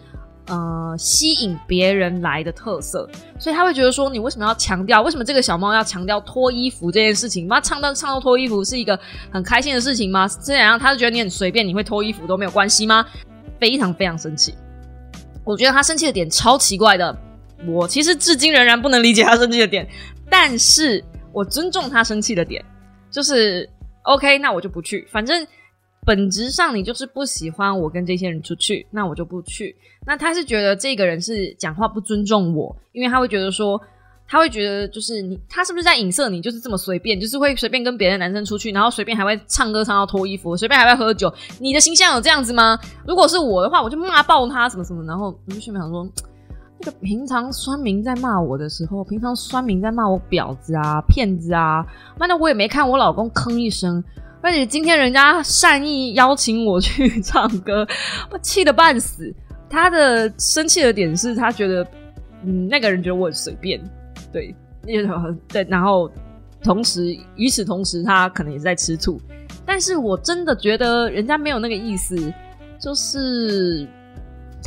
呃，吸引别人来的特色。所以他会觉得说，你为什么要强调？为什么这个小猫要强调脱衣服这件事情？妈，唱到唱到脱衣服是一个很开心的事情吗？这样，他就觉得你很随便，你会脱衣服都没有关系吗？非常非常生气。我觉得他生气的点超奇怪的，我其实至今仍然不能理解他生气的点。但是我尊重他生气的点，就是 OK，那我就不去。反正本质上你就是不喜欢我跟这些人出去，那我就不去。那他是觉得这个人是讲话不尊重我，因为他会觉得说，他会觉得就是你，他是不是在影射你？就是这么随便，就是会随便跟别的男生出去，然后随便还会唱歌唱到脱衣服，随便还会喝酒。你的形象有这样子吗？如果是我的话，我就骂爆他什么什么。然后我就心里想说。那个平常酸民在骂我的时候，平常酸民在骂我婊子啊、骗子啊，妈的我也没看我老公吭一声。而且今天人家善意邀请我去唱歌，我气得半死。他的生气的点是他觉得，嗯，那个人觉得我很随便，对，对，然后同时与此同时，他可能也在吃醋。但是我真的觉得人家没有那个意思，就是。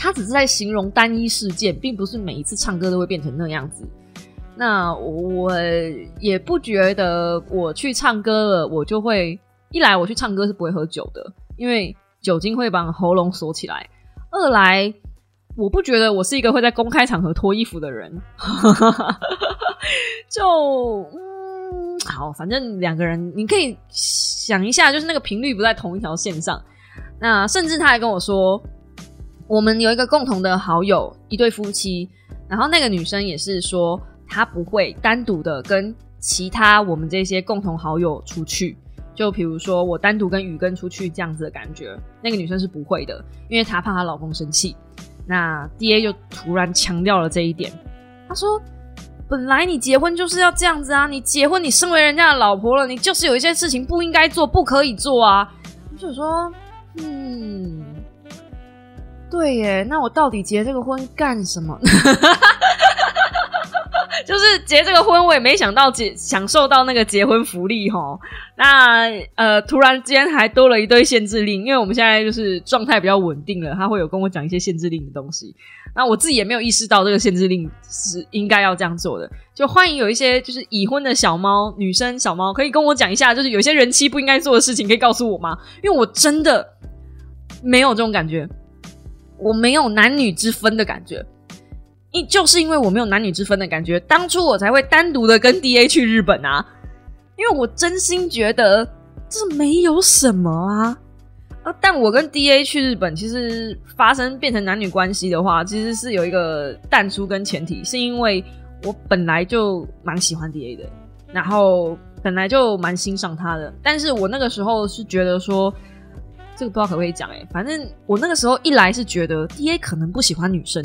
他只是在形容单一事件，并不是每一次唱歌都会变成那样子。那我也不觉得我去唱歌了，我就会一来我去唱歌是不会喝酒的，因为酒精会把喉咙锁起来；二来我不觉得我是一个会在公开场合脱衣服的人。<laughs> 就嗯，好，反正两个人你可以想一下，就是那个频率不在同一条线上。那甚至他还跟我说，我们有一个共同的好友，一对夫妻，然后那个女生也是说，她不会单独的跟其他我们这些共同好友出去，就比如说我单独跟雨根出去这样子的感觉，那个女生是不会的，因为她怕她老公生气。那 D A 就突然强调了这一点，他说：“本来你结婚就是要这样子啊，你结婚你身为人家的老婆了，你就是有一些事情不应该做，不可以做啊。”我就说。嗯，对耶，那我到底结这个婚干什么？<laughs> <laughs> 就是结这个婚，我也没想到结享受到那个结婚福利哈。那呃，突然间还多了一堆限制令，因为我们现在就是状态比较稳定了，他会有跟我讲一些限制令的东西。那我自己也没有意识到这个限制令是应该要这样做的。就欢迎有一些就是已婚的小猫女生小猫，可以跟我讲一下，就是有些人妻不应该做的事情，可以告诉我吗？因为我真的。没有这种感觉，我没有男女之分的感觉，因就是因为我没有男女之分的感觉，当初我才会单独的跟 D A 去日本啊，因为我真心觉得这没有什么啊，啊，但我跟 D A 去日本，其实发生变成男女关系的话，其实是有一个淡出跟前提，是因为我本来就蛮喜欢 D A 的，然后本来就蛮欣赏他的，但是我那个时候是觉得说。这个不知道可不可以讲哎，反正我那个时候一来是觉得 D A 可能不喜欢女生，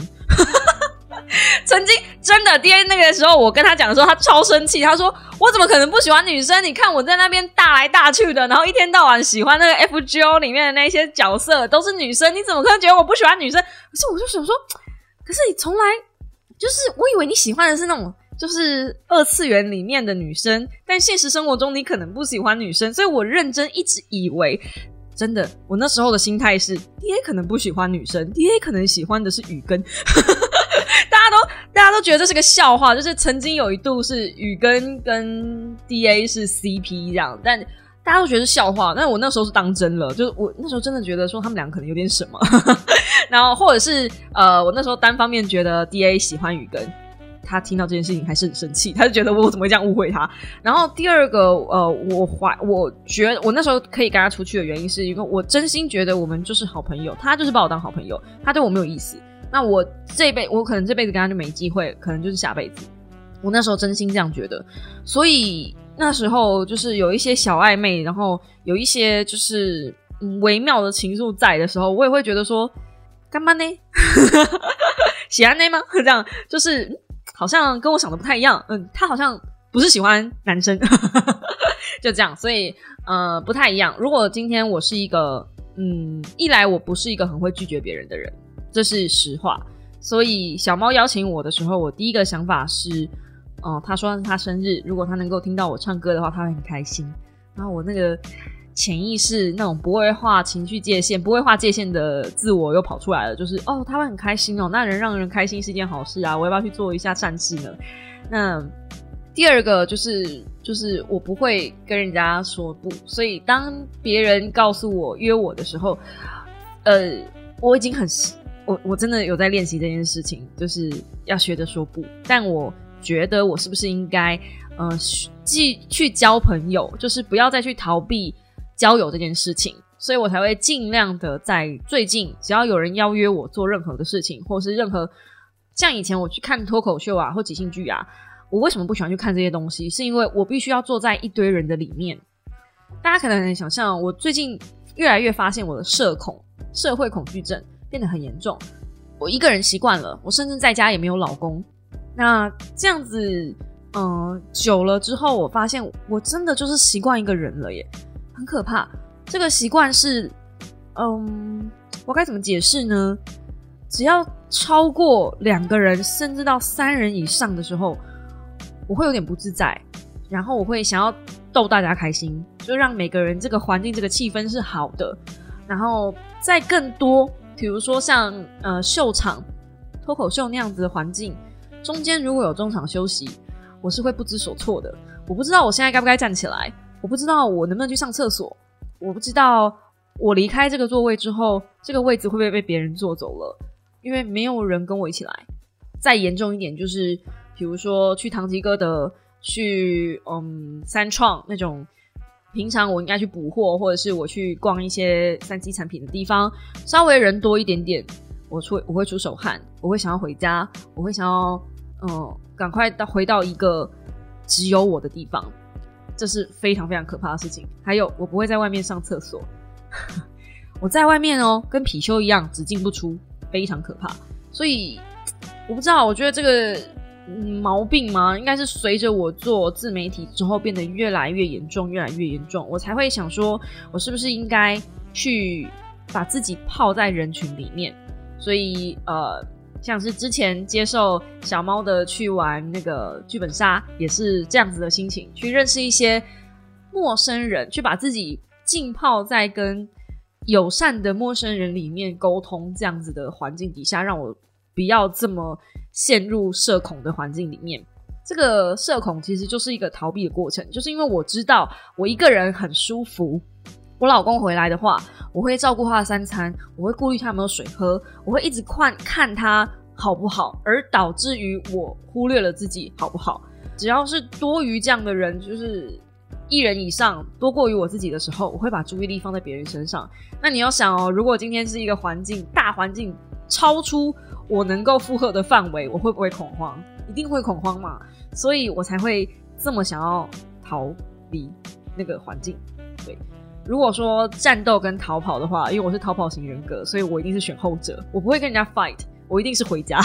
<laughs> 曾经真的 D A 那个时候我跟他讲的时候，他超生气，他说我怎么可能不喜欢女生？你看我在那边大来大去的，然后一天到晚喜欢那个 F G O 里面的那些角色都是女生，你怎么可能觉得我不喜欢女生？可是我就想说，可是你从来就是我以为你喜欢的是那种就是二次元里面的女生，但现实生活中你可能不喜欢女生，所以我认真一直以为。真的，我那时候的心态是，D A 可能不喜欢女生，D A 可能喜欢的是雨根，<laughs> 大家都大家都觉得这是个笑话，就是曾经有一度是雨根跟 D A 是 C P 这样，但大家都觉得是笑话，但我那时候是当真了，就是我那时候真的觉得说他们两个可能有点什么，<laughs> 然后或者是呃，我那时候单方面觉得 D A 喜欢雨根。他听到这件事情还是很生气，他就觉得我怎么会这样误会他。然后第二个，呃，我怀，我觉得我那时候可以跟他出去的原因，是因为我真心觉得我们就是好朋友，他就是把我当好朋友，他对我没有意思。那我这辈，我可能这辈子跟他就没机会，可能就是下辈子。我那时候真心这样觉得，所以那时候就是有一些小暧昧，然后有一些就是嗯微妙的情愫在的时候，我也会觉得说，干嘛呢？<laughs> 喜欢呢吗？<laughs> 这样就是。好像跟我想的不太一样，嗯，他好像不是喜欢男生，<laughs> 就这样，所以呃不太一样。如果今天我是一个，嗯，一来我不是一个很会拒绝别人的人，这是实话。所以小猫邀请我的时候，我第一个想法是，哦，他说他生日，如果他能够听到我唱歌的话，他会很开心。然后我那个。潜意识那种不会画情绪界限、不会画界限的自我又跑出来了，就是哦，他会很开心哦，那人让人开心是一件好事啊，我要不要去做一下善事呢？那第二个就是就是我不会跟人家说不，所以当别人告诉我约我的时候，呃，我已经很我我真的有在练习这件事情，就是要学着说不，但我觉得我是不是应该呃，继去交朋友，就是不要再去逃避。交友这件事情，所以我才会尽量的在最近，只要有人邀约我做任何的事情，或是任何像以前我去看脱口秀啊或即兴剧啊，我为什么不喜欢去看这些东西？是因为我必须要坐在一堆人的里面。大家可能能想象，我最近越来越发现我的社恐、社会恐惧症变得很严重。我一个人习惯了，我甚至在家也没有老公。那这样子，嗯，久了之后，我发现我真的就是习惯一个人了耶。很可怕，这个习惯是，嗯，我该怎么解释呢？只要超过两个人，甚至到三人以上的时候，我会有点不自在，然后我会想要逗大家开心，就让每个人这个环境、这个气氛是好的。然后再更多比如说像呃秀场、脱口秀那样子的环境，中间如果有中场休息，我是会不知所措的。我不知道我现在该不该站起来，我不知道我能不能去上厕所，我不知道我离开这个座位之后，这个位置会不会被别人坐走了，因为没有人跟我一起来。再严重一点，就是比如说去唐吉诃德、去嗯三创那种。平常我应该去补货，或者是我去逛一些三 C 产品的地方，稍微人多一点点，我出我会出手汗，我会想要回家，我会想要嗯赶快到回到一个只有我的地方，这是非常非常可怕的事情。还有我不会在外面上厕所，<laughs> 我在外面哦跟貔貅一样只进不出，非常可怕。所以我不知道，我觉得这个。毛病吗？应该是随着我做自媒体之后变得越来越严重，越来越严重，我才会想说，我是不是应该去把自己泡在人群里面？所以，呃，像是之前接受小猫的去玩那个剧本杀，也是这样子的心情，去认识一些陌生人，去把自己浸泡在跟友善的陌生人里面沟通这样子的环境底下，让我。不要这么陷入社恐的环境里面。这个社恐其实就是一个逃避的过程，就是因为我知道我一个人很舒服。我老公回来的话，我会照顾他的三餐，我会顾虑他有没有水喝，我会一直看看他好不好，而导致于我忽略了自己好不好。只要是多于这样的人，就是一人以上多过于我自己的时候，我会把注意力放在别人身上。那你要想哦，如果今天是一个环境大环境超出。我能够负荷的范围，我会不会恐慌？一定会恐慌嘛，所以我才会这么想要逃离那个环境。对，如果说战斗跟逃跑的话，因为我是逃跑型人格，所以我一定是选后者。我不会跟人家 fight，我一定是回家。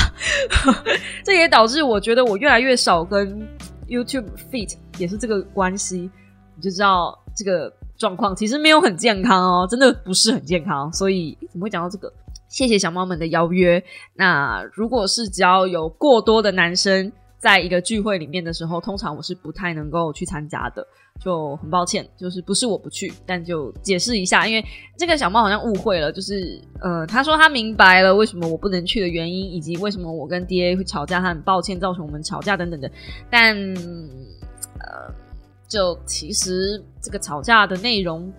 <laughs> 这也导致我觉得我越来越少跟 YouTube fit，也是这个关系。你就知道这个状况其实没有很健康哦，真的不是很健康。所以怎么会讲到这个？谢谢小猫们的邀约。那如果是只要有过多的男生在一个聚会里面的时候，通常我是不太能够去参加的，就很抱歉，就是不是我不去，但就解释一下，因为这个小猫好像误会了，就是呃，他说他明白了为什么我不能去的原因，以及为什么我跟 D A 会吵架，他很抱歉造成我们吵架等等的，但呃，就其实这个吵架的内容。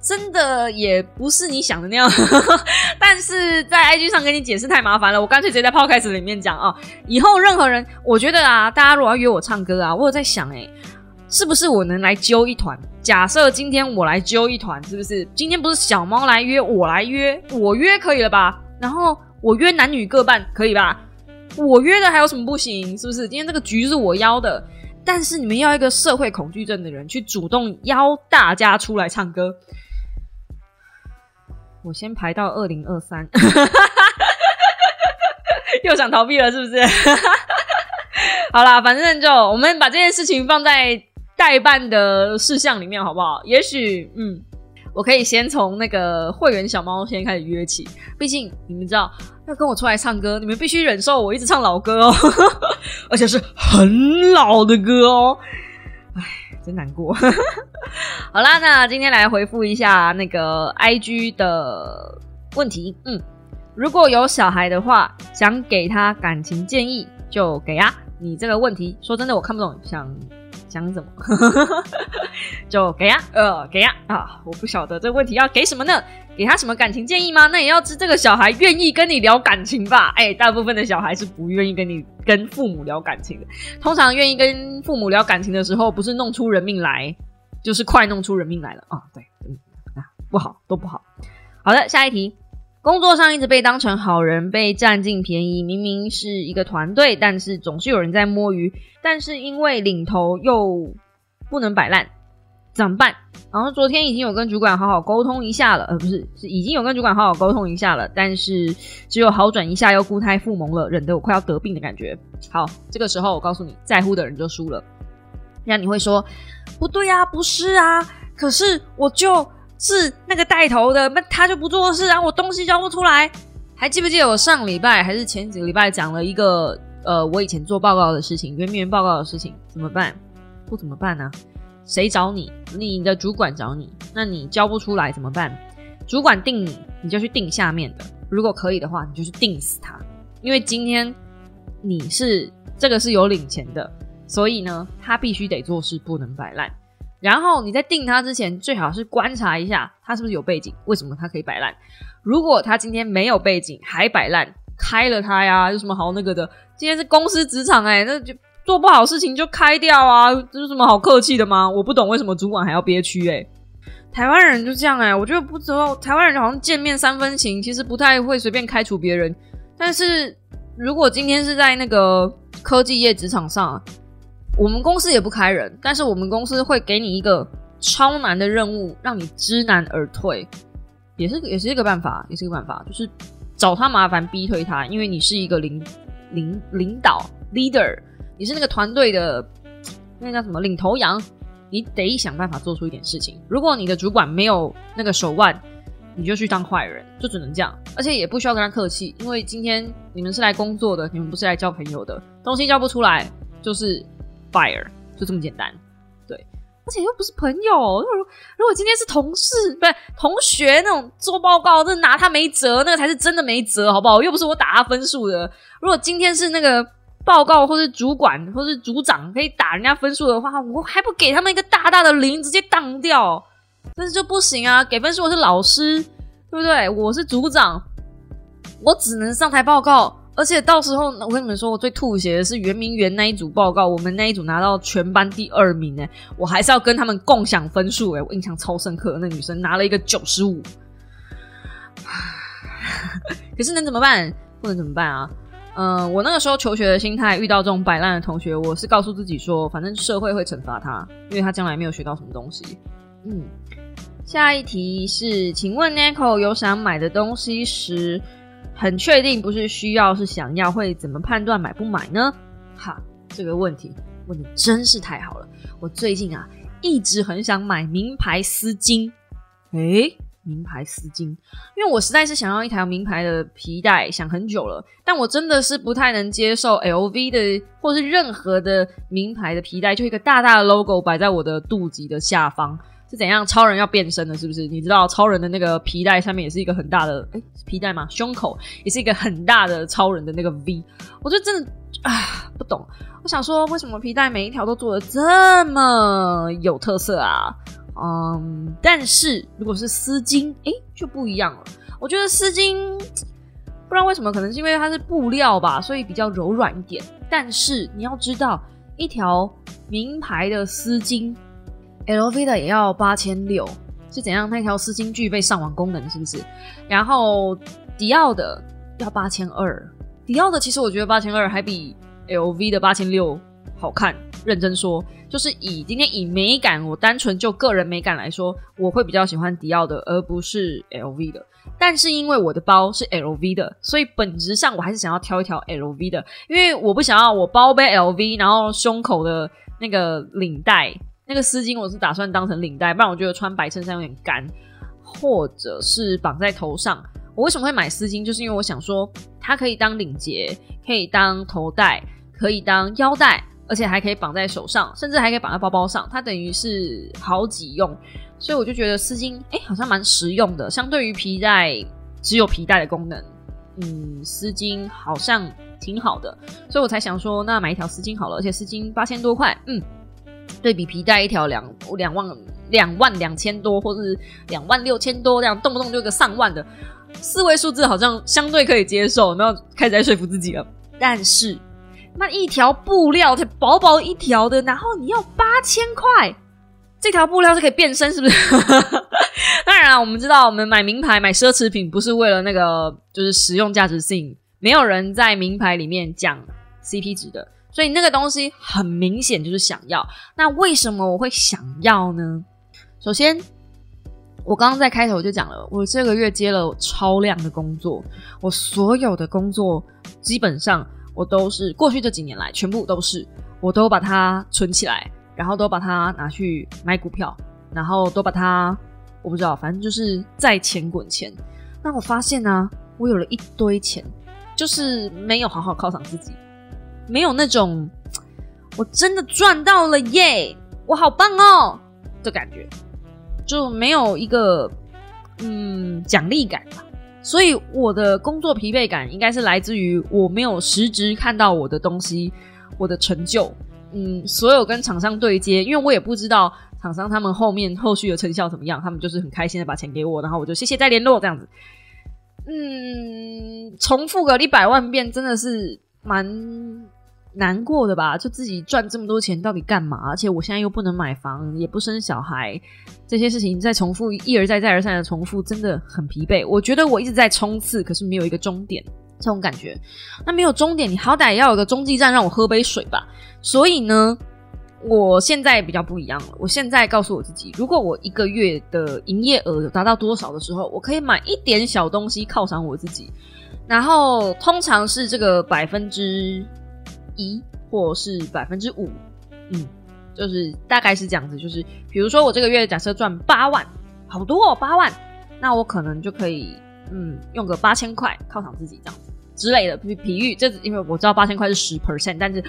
真的也不是你想的那样，<laughs> 但是在 IG 上跟你解释太麻烦了，我干脆直接在 Podcast 里面讲啊。以后任何人，我觉得啊，大家如果要约我唱歌啊，我有在想，哎，是不是我能来揪一团？假设今天我来揪一团，是不是？今天不是小猫来约，我来约，我约可以了吧？然后我约男女各半，可以吧？我约的还有什么不行？是不是？今天这个局是我邀的，但是你们要一个社会恐惧症的人去主动邀大家出来唱歌。我先排到二零二三，<laughs> 又想逃避了，是不是？<laughs> 好啦，反正就我们把这件事情放在代办的事项里面，好不好？也许，嗯，我可以先从那个会员小猫先开始约起。毕竟你们知道，要跟我出来唱歌，你们必须忍受我一直唱老歌哦，<laughs> 而且是很老的歌哦。唉。真难过。<laughs> 好啦，那今天来回复一下那个 I G 的问题。嗯，如果有小孩的话，想给他感情建议就给啊。你这个问题，说真的，我看不懂，想。想怎么 <laughs> 就给呀，呃，给呀啊！我不晓得这个问题要给什么呢？给他什么感情建议吗？那也要知这个小孩愿意跟你聊感情吧。哎，大部分的小孩是不愿意跟你跟父母聊感情的。通常愿意跟父母聊感情的时候，不是弄出人命来，就是快弄出人命来了啊！对，嗯啊，不好，都不好。好的，下一题。工作上一直被当成好人，被占尽便宜。明明是一个团队，但是总是有人在摸鱼。但是因为领头又不能摆烂，怎么办？然后昨天已经有跟主管好好沟通一下了，呃，不是，是已经有跟主管好好沟通一下了。但是只有好转一下，又固态复萌了，忍得我快要得病的感觉。好，这个时候我告诉你，在乎的人就输了。那你会说，不对呀，不是啊，可是我就。是那个带头的，那他就不做事，然后我东西交不出来。还记不记得我上礼拜还是前几个礼拜讲了一个呃，我以前做报告的事情，圆明园报告的事情，怎么办？不怎么办呢？谁找你？你的主管找你，那你交不出来怎么办？主管定你，你就去定下面的。如果可以的话，你就去定死他，因为今天你是这个是有领钱的，所以呢，他必须得做事，不能摆烂。然后你在定他之前，最好是观察一下他是不是有背景，为什么他可以摆烂。如果他今天没有背景还摆烂，开了他呀，有什么好那个的？今天是公司职场哎，那就做不好事情就开掉啊，这有什么好客气的吗？我不懂为什么主管还要憋屈哎。台湾人就这样哎，我觉得不知道台湾人好像见面三分情，其实不太会随便开除别人。但是如果今天是在那个科技业职场上，我们公司也不开人，但是我们公司会给你一个超难的任务，让你知难而退，也是也是一个办法，也是一个办法，就是找他麻烦，逼退他，因为你是一个领领领导 leader，你是那个团队的 <tsk> 那个叫什么领头羊。你得想办法做出一点事情。如果你的主管没有那个手腕，你就去当坏人，就只能这样。而且也不需要跟他客气，因为今天你们是来工作的，你们不是来交朋友的。东西交不出来就是 fire，就这么简单。对，而且又不是朋友。如果如果今天是同事，不是同学那种做报告，这拿他没辙，那个才是真的没辙，好不好？又不是我打他分数的。如果今天是那个。报告或是主管或是组长可以打人家分数的话，我还不给他们一个大大的零，直接当掉。但是就不行啊，给分数我是老师，对不对？我是组长，我只能上台报告。而且到时候我跟你们说，我最吐血的是圆明园那一组报告，我们那一组拿到全班第二名哎，我还是要跟他们共享分数哎，我印象超深刻，那女生拿了一个九十五。可是能怎么办？不能怎么办啊？嗯，我那个时候求学的心态，遇到这种摆烂的同学，我是告诉自己说，反正社会会惩罚他，因为他将来没有学到什么东西。嗯，下一题是，请问 Nico 有想买的东西时，很确定不是需要，是想要，会怎么判断买不买呢？哈，这个问题问的真是太好了。我最近啊，一直很想买名牌丝巾。诶。名牌丝巾，因为我实在是想要一条名牌的皮带，想很久了。但我真的是不太能接受 LV 的，或是任何的名牌的皮带，就一个大大的 logo 摆在我的肚脐的下方，是怎样？超人要变身了是不是？你知道超人的那个皮带上面也是一个很大的，哎，皮带吗？胸口也是一个很大的超人的那个 V，我就真的啊不懂。我想说，为什么皮带每一条都做的这么有特色啊？嗯，但是如果是丝巾，哎，就不一样了。我觉得丝巾不知道为什么，可能是因为它是布料吧，所以比较柔软一点。但是你要知道，一条名牌的丝巾，LV 的也要八千六，是怎样？那条丝巾具备上网功能，是不是？然后迪奥的要八千二，迪奥的其实我觉得八千二还比 LV 的八千六好看。认真说。就是以今天以美感，我单纯就个人美感来说，我会比较喜欢迪奥的，而不是 LV 的。但是因为我的包是 LV 的，所以本质上我还是想要挑一条 LV 的，因为我不想要我包背 LV，然后胸口的那个领带、那个丝巾，我是打算当成领带，不然我觉得穿白衬衫有点干，或者是绑在头上。我为什么会买丝巾？就是因为我想说，它可以当领结，可以当头带，可以当腰带。而且还可以绑在手上，甚至还可以绑在包包上，它等于是好几用，所以我就觉得丝巾哎，好像蛮实用的。相对于皮带，只有皮带的功能，嗯，丝巾好像挺好的，所以我才想说，那买一条丝巾好了。而且丝巾八千多块，嗯，对比皮带一条两两万两万两千多，或是两万六千多这样，动不动就个上万的四位数字，好像相对可以接受。然后开始在说服自己了，但是。那一条布料才薄薄一条的，然后你要八千块，这条布料是可以变身，是不是？<laughs> 当然了，我们知道，我们买名牌、买奢侈品不是为了那个，就是实用价值性。没有人在名牌里面讲 CP 值的，所以那个东西很明显就是想要。那为什么我会想要呢？首先，我刚刚在开头就讲了，我这个月接了超量的工作，我所有的工作基本上。我都是过去这几年来，全部都是，我都把它存起来，然后都把它拿去买股票，然后都把它，我不知道，反正就是在钱滚钱。那我发现呢，我有了一堆钱，就是没有好好犒赏自己，没有那种我真的赚到了耶，我好棒哦的感觉，就没有一个嗯奖励感吧。所以我的工作疲惫感应该是来自于我没有实质看到我的东西，我的成就。嗯，所有跟厂商对接，因为我也不知道厂商他们后面后续的成效怎么样，他们就是很开心的把钱给我，然后我就谢谢再联络这样子。嗯，重复个一百万遍真的是蛮难过的吧？就自己赚这么多钱到底干嘛？而且我现在又不能买房，也不生小孩，这些事情再重复一而再再而三的重复，真的很疲惫。我觉得我一直在冲刺，可是没有一个终点。这种感觉，那没有终点，你好歹要有个中继站让我喝杯水吧。所以呢，我现在比较不一样了。我现在告诉我自己，如果我一个月的营业额有达到多少的时候，我可以买一点小东西犒赏我自己。然后通常是这个百分之一，或是百分之五，嗯，就是大概是这样子。就是比如说我这个月假设赚八万，好多哦，八万，那我可能就可以。嗯，用个八千块犒赏自己这样子之类的比比喻，这因为我知道八千块是十 percent，但是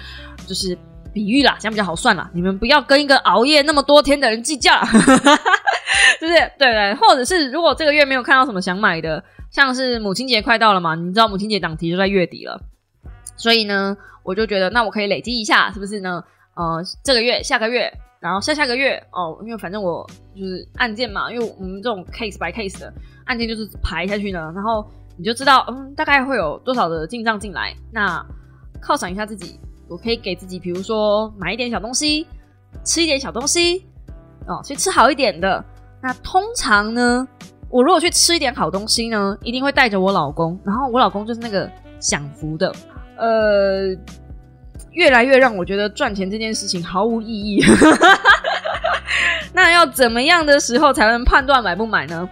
就是比喻啦，这样比较好算啦。你们不要跟一个熬夜那么多天的人计较，<laughs> 就是对对，或者是如果这个月没有看到什么想买的，像是母亲节快到了嘛，你知道母亲节档期就在月底了，所以呢，我就觉得那我可以累积一下，是不是呢？呃，这个月、下个月，然后下下个月哦，因为反正我就是案件嘛，因为我们这种 case by case 的。案件就是排下去呢，然后你就知道，嗯，大概会有多少的进账进来。那犒赏一下自己，我可以给自己，比如说买一点小东西，吃一点小东西，哦，去吃好一点的。那通常呢，我如果去吃一点好东西呢，一定会带着我老公，然后我老公就是那个享福的。呃，越来越让我觉得赚钱这件事情毫无意义。<laughs> 那要怎么样的时候才能判断买不买呢？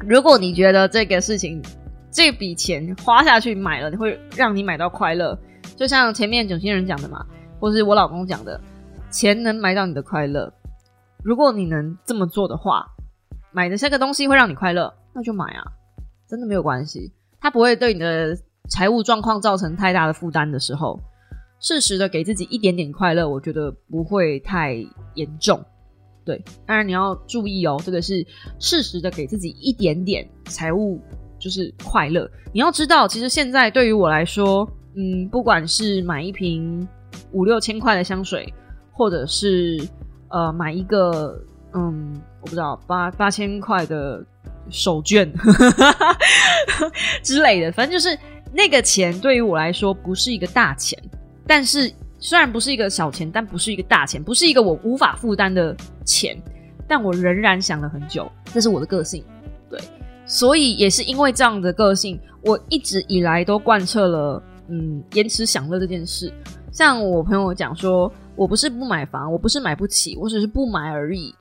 如果你觉得这个事情，这笔钱花下去买了，你会让你买到快乐，就像前面九星人讲的嘛，或是我老公讲的，钱能买到你的快乐。如果你能这么做的话，买的这个东西会让你快乐，那就买啊，真的没有关系。它不会对你的财务状况造成太大的负担的时候，适时的给自己一点点快乐，我觉得不会太严重。对，当然你要注意哦，这个是适时的给自己一点点财务，就是快乐。你要知道，其实现在对于我来说，嗯，不管是买一瓶五六千块的香水，或者是呃买一个嗯我不知道八八千块的手绢 <laughs> 之类的，反正就是那个钱对于我来说不是一个大钱，但是。虽然不是一个小钱，但不是一个大钱，不是一个我无法负担的钱，但我仍然想了很久。这是我的个性，对，所以也是因为这样的个性，我一直以来都贯彻了嗯延迟享乐这件事。像我朋友讲说，我不是不买房，我不是买不起，我只是不买而已。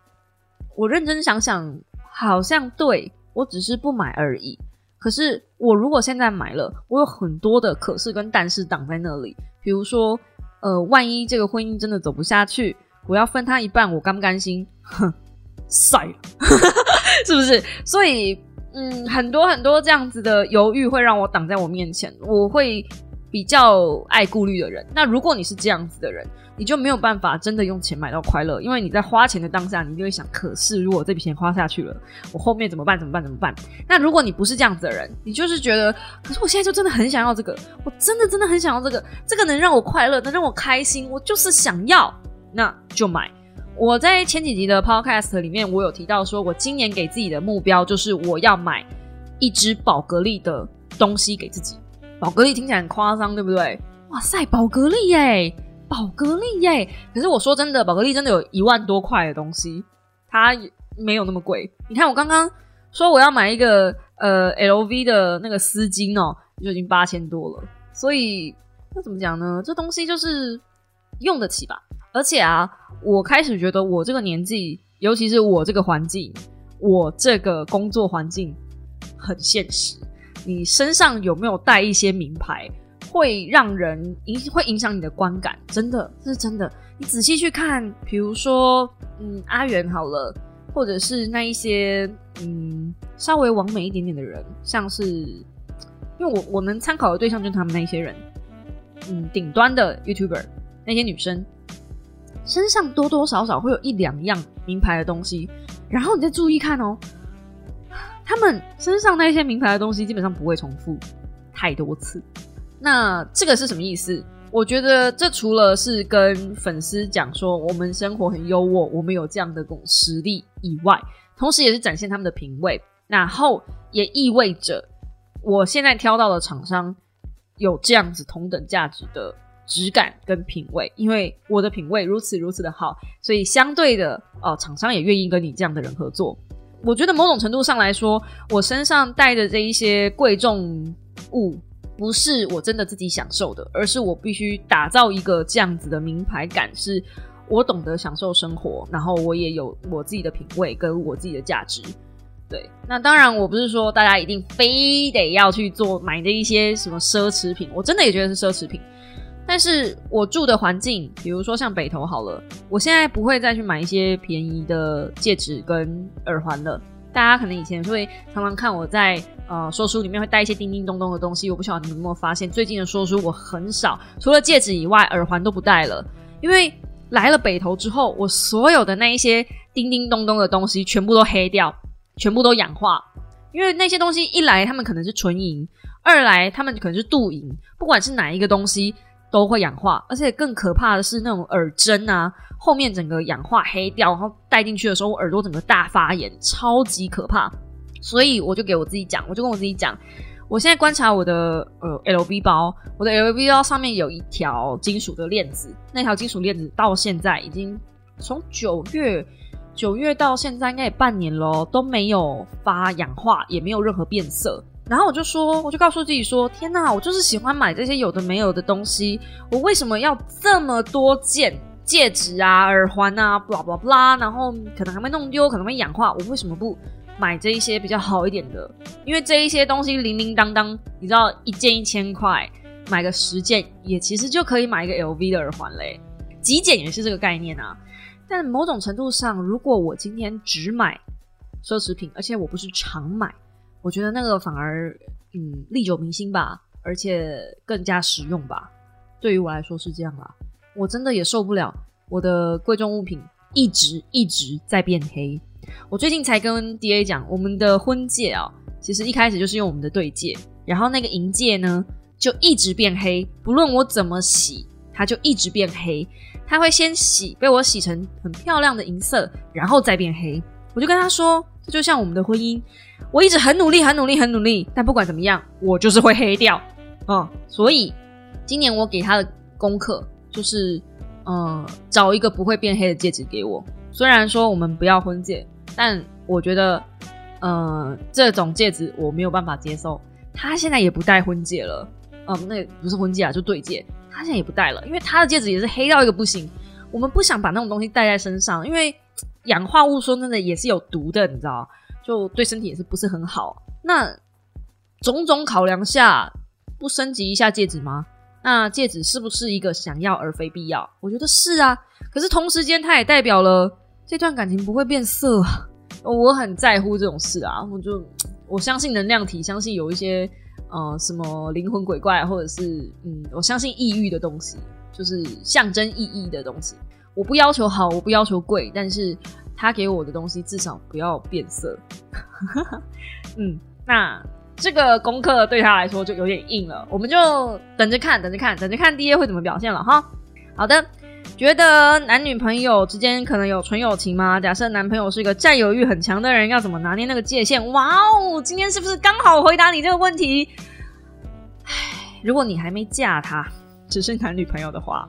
我认真想想，好像对我只是不买而已。可是我如果现在买了，我有很多的可是跟但是挡在那里，比如说。呃，万一这个婚姻真的走不下去，我要分他一半，我甘不甘心？哼，晒了，<laughs> 是不是？所以，嗯，很多很多这样子的犹豫会让我挡在我面前。我会比较爱顾虑的人。那如果你是这样子的人，你就没有办法真的用钱买到快乐，因为你在花钱的当下，你就会想：可是如果这笔钱花下去了，我后面怎么办？怎么办？怎么办？那如果你不是这样子的人，你就是觉得，可是我现在就真的很想要这个，我真的真的很想要这个，这个能让我快乐，能让我开心，我就是想要，那就买。我在前几集的 podcast 里面，我有提到说，我今年给自己的目标就是我要买一支宝格丽的东西给自己。宝格丽听起来很夸张，对不对？哇塞，宝格丽耶！宝格丽耶！可是我说真的，宝格丽真的有一万多块的东西，它没有那么贵。你看我刚刚说我要买一个呃 LV 的那个丝巾哦，就已经八千多了。所以那怎么讲呢？这东西就是用得起吧。而且啊，我开始觉得我这个年纪，尤其是我这个环境，我这个工作环境很现实。你身上有没有带一些名牌？会让人影会影响你的观感，真的这是真的。你仔细去看，比如说，嗯，阿元好了，或者是那一些嗯稍微完美一点点的人，像是因为我我能参考的对象就是他们那些人，嗯，顶端的 YouTuber 那些女生身上多多少少会有一两样名牌的东西，然后你再注意看哦。他们身上那些名牌的东西基本上不会重复太多次。那这个是什么意思？我觉得这除了是跟粉丝讲说我们生活很优渥，我们有这样的种实力以外，同时也是展现他们的品味。然后也意味着我现在挑到的厂商有这样子同等价值的质感跟品味，因为我的品味如此如此的好，所以相对的，呃，厂商也愿意跟你这样的人合作。我觉得某种程度上来说，我身上带的这一些贵重物。不是我真的自己享受的，而是我必须打造一个这样子的名牌感，是我懂得享受生活，然后我也有我自己的品味跟我自己的价值。对，那当然我不是说大家一定非得要去做买的一些什么奢侈品，我真的也觉得是奢侈品。但是我住的环境，比如说像北投好了，我现在不会再去买一些便宜的戒指跟耳环了。大家可能以前会常常看我在呃说书里面会带一些叮叮咚咚的东西，我不晓得你有没有发现，最近的说书我很少，除了戒指以外，耳环都不戴了。因为来了北投之后，我所有的那一些叮叮咚咚的东西全部都黑掉，全部都氧化。因为那些东西一来，他们可能是纯银；二来，他们可能是镀银。不管是哪一个东西。都会氧化，而且更可怕的是那种耳针啊，后面整个氧化黑掉，然后戴进去的时候，我耳朵整个大发炎，超级可怕。所以我就给我自己讲，我就跟我自己讲，我现在观察我的呃 LV 包，我的 LV 包上面有一条金属的链子，那条金属链子到现在已经从九月九月到现在应该也半年了，都没有发氧化，也没有任何变色。然后我就说，我就告诉自己说：“天哪，我就是喜欢买这些有的没有的东西。我为什么要这么多件戒指啊、耳环啊，blah blah blah，然后可能还会弄丢，可能会氧化。我为什么不买这一些比较好一点的？因为这一些东西零零当当，你知道，一件一千块，买个十件也其实就可以买一个 LV 的耳环嘞。极简也是这个概念啊。但某种程度上，如果我今天只买奢侈品，而且我不是常买。”我觉得那个反而，嗯，历久弥新吧，而且更加实用吧。对于我来说是这样啦。我真的也受不了我的贵重物品一直一直在变黑。我最近才跟 D A 讲，我们的婚戒啊，其实一开始就是用我们的对戒，然后那个银戒呢就一直变黑，不论我怎么洗，它就一直变黑。它会先洗，被我洗成很漂亮的银色，然后再变黑。我就跟他说，这就像我们的婚姻。我一直很努力，很努力，很努力，但不管怎么样，我就是会黑掉，嗯，所以今年我给他的功课就是，嗯，找一个不会变黑的戒指给我。虽然说我们不要婚戒，但我觉得，嗯，这种戒指我没有办法接受。他现在也不戴婚戒了，嗯，那不是婚戒啊，就对戒，他现在也不戴了，因为他的戒指也是黑到一个不行。我们不想把那种东西戴在身上，因为氧化物说真的也是有毒的，你知道。就对身体也是不是很好。那种种考量下，不升级一下戒指吗？那戒指是不是一个想要而非必要？我觉得是啊。可是同时间，它也代表了这段感情不会变色。我很在乎这种事啊。我就我相信能量体，相信有一些呃什么灵魂鬼怪，或者是嗯，我相信异域的东西，就是象征意义的东西。我不要求好，我不要求贵，但是。他给我的东西至少不要变色，<laughs> 嗯，那这个功课对他来说就有点硬了，我们就等着看，等着看，等着看 D A 会怎么表现了哈。好的，觉得男女朋友之间可能有纯友情吗？假设男朋友是一个占有欲很强的人，要怎么拿捏那个界限？哇哦，今天是不是刚好回答你这个问题？唉，如果你还没嫁他，只是男女朋友的话。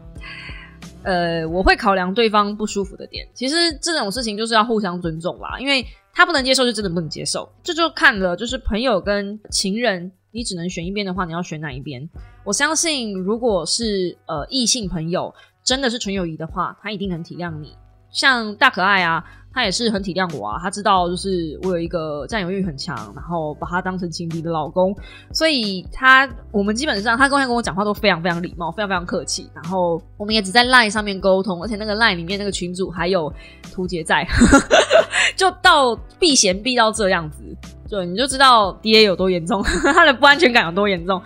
呃，我会考量对方不舒服的点。其实这种事情就是要互相尊重啦，因为他不能接受，就真的不能接受。这就看了，就是朋友跟情人，你只能选一边的话，你要选哪一边？我相信，如果是呃异性朋友，真的是纯友谊的话，他一定能体谅你。像大可爱啊。他也是很体谅我啊，他知道就是我有一个占有欲很强，然后把他当成情敌的老公，所以他我们基本上他跟他跟我讲话都非常非常礼貌，非常非常客气，然后我们也只在 LINE 上面沟通，而且那个 LINE 里面那个群主还有图杰在，<laughs> 就到避嫌避到这样子，对，你就知道 DA 有多严重，<laughs> 他的不安全感有多严重。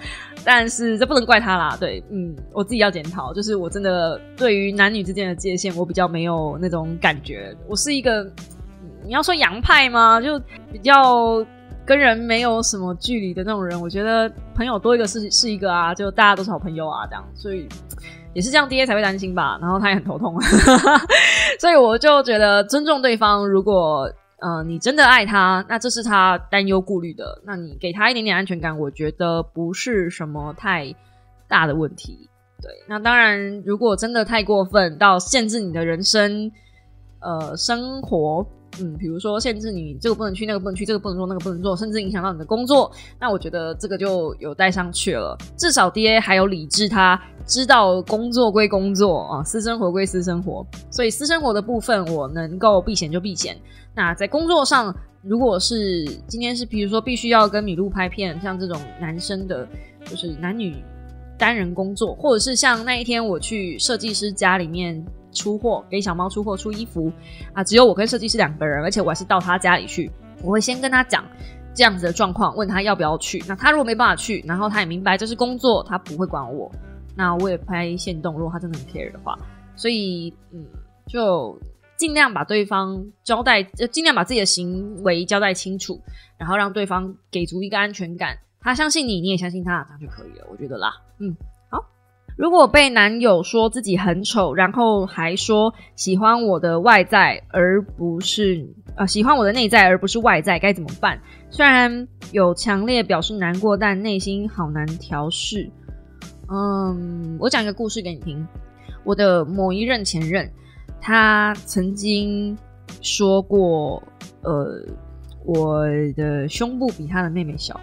但是这不能怪他啦，对，嗯，我自己要检讨，就是我真的对于男女之间的界限，我比较没有那种感觉。我是一个，你要说洋派吗？就比较跟人没有什么距离的那种人，我觉得朋友多一个是是一个啊，就大家都是好朋友啊，这样，所以也是这样，爹才会担心吧，然后他也很头痛，<laughs> 所以我就觉得尊重对方，如果嗯你真的爱他，那这是他担忧顾虑的，那你给他一点点安全感，我觉得不是什么太大的问题。对，那当然，如果真的太过分到限制你的人生，呃，生活，嗯，比如说限制你这个不能去，那个不能去，这个不能做，那个不能做，甚至影响到你的工作，那我觉得这个就有带上去了。至少 D A 还有理智，他知道工作归工作啊，私生活归私生活，所以私生活的部分我能够避嫌就避嫌。那在工作上，如果是今天是比如说必须要跟米露拍片，像这种男生的，就是男女。单人工作，或者是像那一天我去设计师家里面出货，给小猫出货出衣服啊，只有我跟设计师两个人，而且我还是到他家里去，我会先跟他讲这样子的状况，问他要不要去。那他如果没办法去，然后他也明白这是工作，他不会管我，那我也拍线动。如果他真的很 care 的话，所以嗯，就尽量把对方交代，尽量把自己的行为交代清楚，然后让对方给足一个安全感。他相信你，你也相信他，这样就可以了，我觉得啦。嗯，如果被男友说自己很丑，然后还说喜欢我的外在，而不是呃喜欢我的内在，而不是外在，该怎么办？虽然有强烈表示难过，但内心好难调试。嗯，我讲一个故事给你听。我的某一任前任，他曾经说过，呃，我的胸部比他的妹妹小。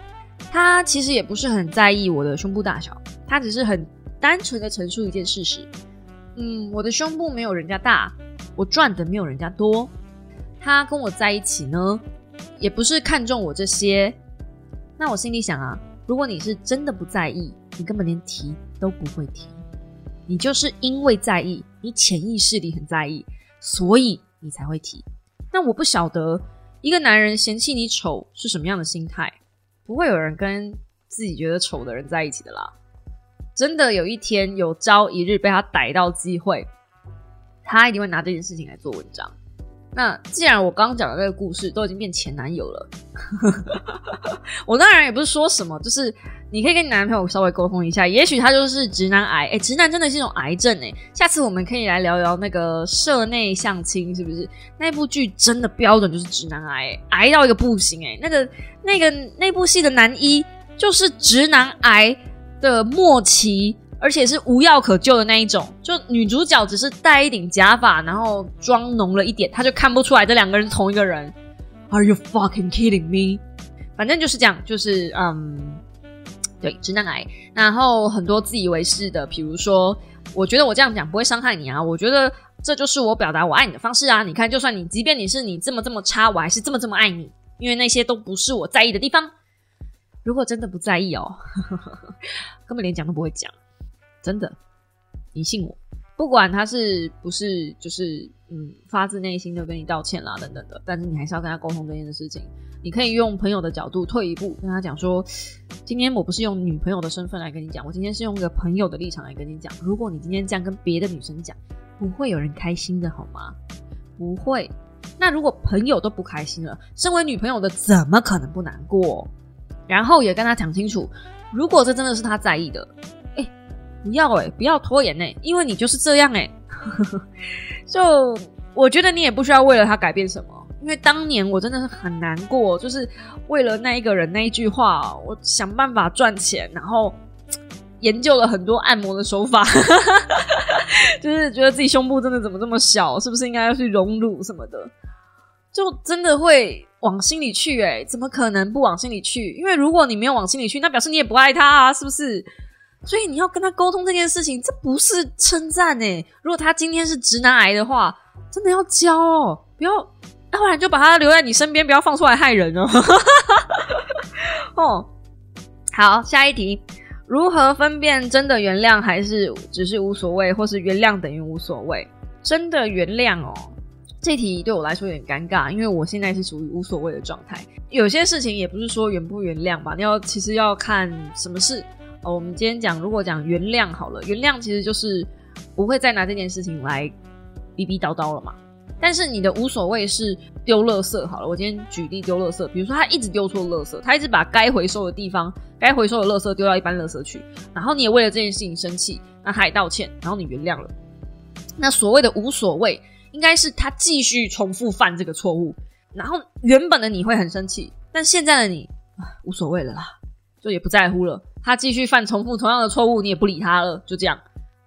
他其实也不是很在意我的胸部大小，他只是很单纯的陈述一件事实。嗯，我的胸部没有人家大，我赚的没有人家多。他跟我在一起呢，也不是看中我这些。那我心里想啊，如果你是真的不在意，你根本连提都不会提。你就是因为在意，你潜意识里很在意，所以你才会提。那我不晓得一个男人嫌弃你丑是什么样的心态。不会有人跟自己觉得丑的人在一起的啦。真的有一天有朝一日被他逮到机会，他一定会拿这件事情来做文章。那既然我刚刚讲的那个故事都已经变前男友了，<laughs> 我当然也不是说什么，就是你可以跟你男朋友稍微沟通一下，也许他就是直男癌。哎，直男真的是一种癌症哎。下次我们可以来聊聊那个社内相亲，是不是？那部剧真的标准就是直男癌，癌到一个不行哎。那个那个那部戏的男一就是直男癌的末期。而且是无药可救的那一种，就女主角只是戴一顶假发，然后妆浓了一点，他就看不出来这两个人是同一个人。Are you fucking kidding me？反正就是这样，就是嗯，对，直男癌。然后很多自以为是的，比如说，我觉得我这样讲不会伤害你啊，我觉得这就是我表达我爱你的方式啊。你看，就算你，即便你是你这么这么差，我还是这么这么爱你，因为那些都不是我在意的地方。如果真的不在意哦，根本连讲都不会讲。真的，你信我，不管他是不是，就是嗯，发自内心的跟你道歉啦，等等的，但是你还是要跟他沟通这件事情。你可以用朋友的角度退一步，跟他讲说，今天我不是用女朋友的身份来跟你讲，我今天是用一个朋友的立场来跟你讲。如果你今天这样跟别的女生讲，不会有人开心的好吗？不会。那如果朋友都不开心了，身为女朋友的怎么可能不难过？然后也跟他讲清楚，如果这真的是他在意的。哎不要哎，不要拖延哎，因为你就是这样哎。<laughs> 就我觉得你也不需要为了他改变什么，因为当年我真的是很难过，就是为了那一个人那一句话，我想办法赚钱，然后研究了很多按摩的手法，<laughs> 就是觉得自己胸部真的怎么这么小，是不是应该要去隆乳什么的，就真的会往心里去哎，怎么可能不往心里去？因为如果你没有往心里去，那表示你也不爱他啊，是不是？所以你要跟他沟通这件事情，这不是称赞哎。如果他今天是直男癌的话，真的要教哦，不要，要不然就把他留在你身边，不要放出来害人哦。<laughs> 哦，好，下一题，如何分辨真的原谅还是只是无所谓，或是原谅等于无所谓？真的原谅哦，这题对我来说有点尴尬，因为我现在是属于无所谓的状态。有些事情也不是说原不原谅吧，你要其实要看什么事。哦，我们今天讲，如果讲原谅好了，原谅其实就是不会再拿这件事情来逼逼叨叨了嘛。但是你的无所谓是丢垃圾好了。我今天举例丢垃圾，比如说他一直丢错垃圾，他一直把该回收的地方、该回收的垃圾丢到一般垃圾去，然后你也为了这件事情生气，那他也道歉，然后你原谅了。那所谓的无所谓，应该是他继续重复犯这个错误，然后原本的你会很生气，但现在的你无所谓了啦，就也不在乎了。他继续犯重复同样的错误，你也不理他了，就这样，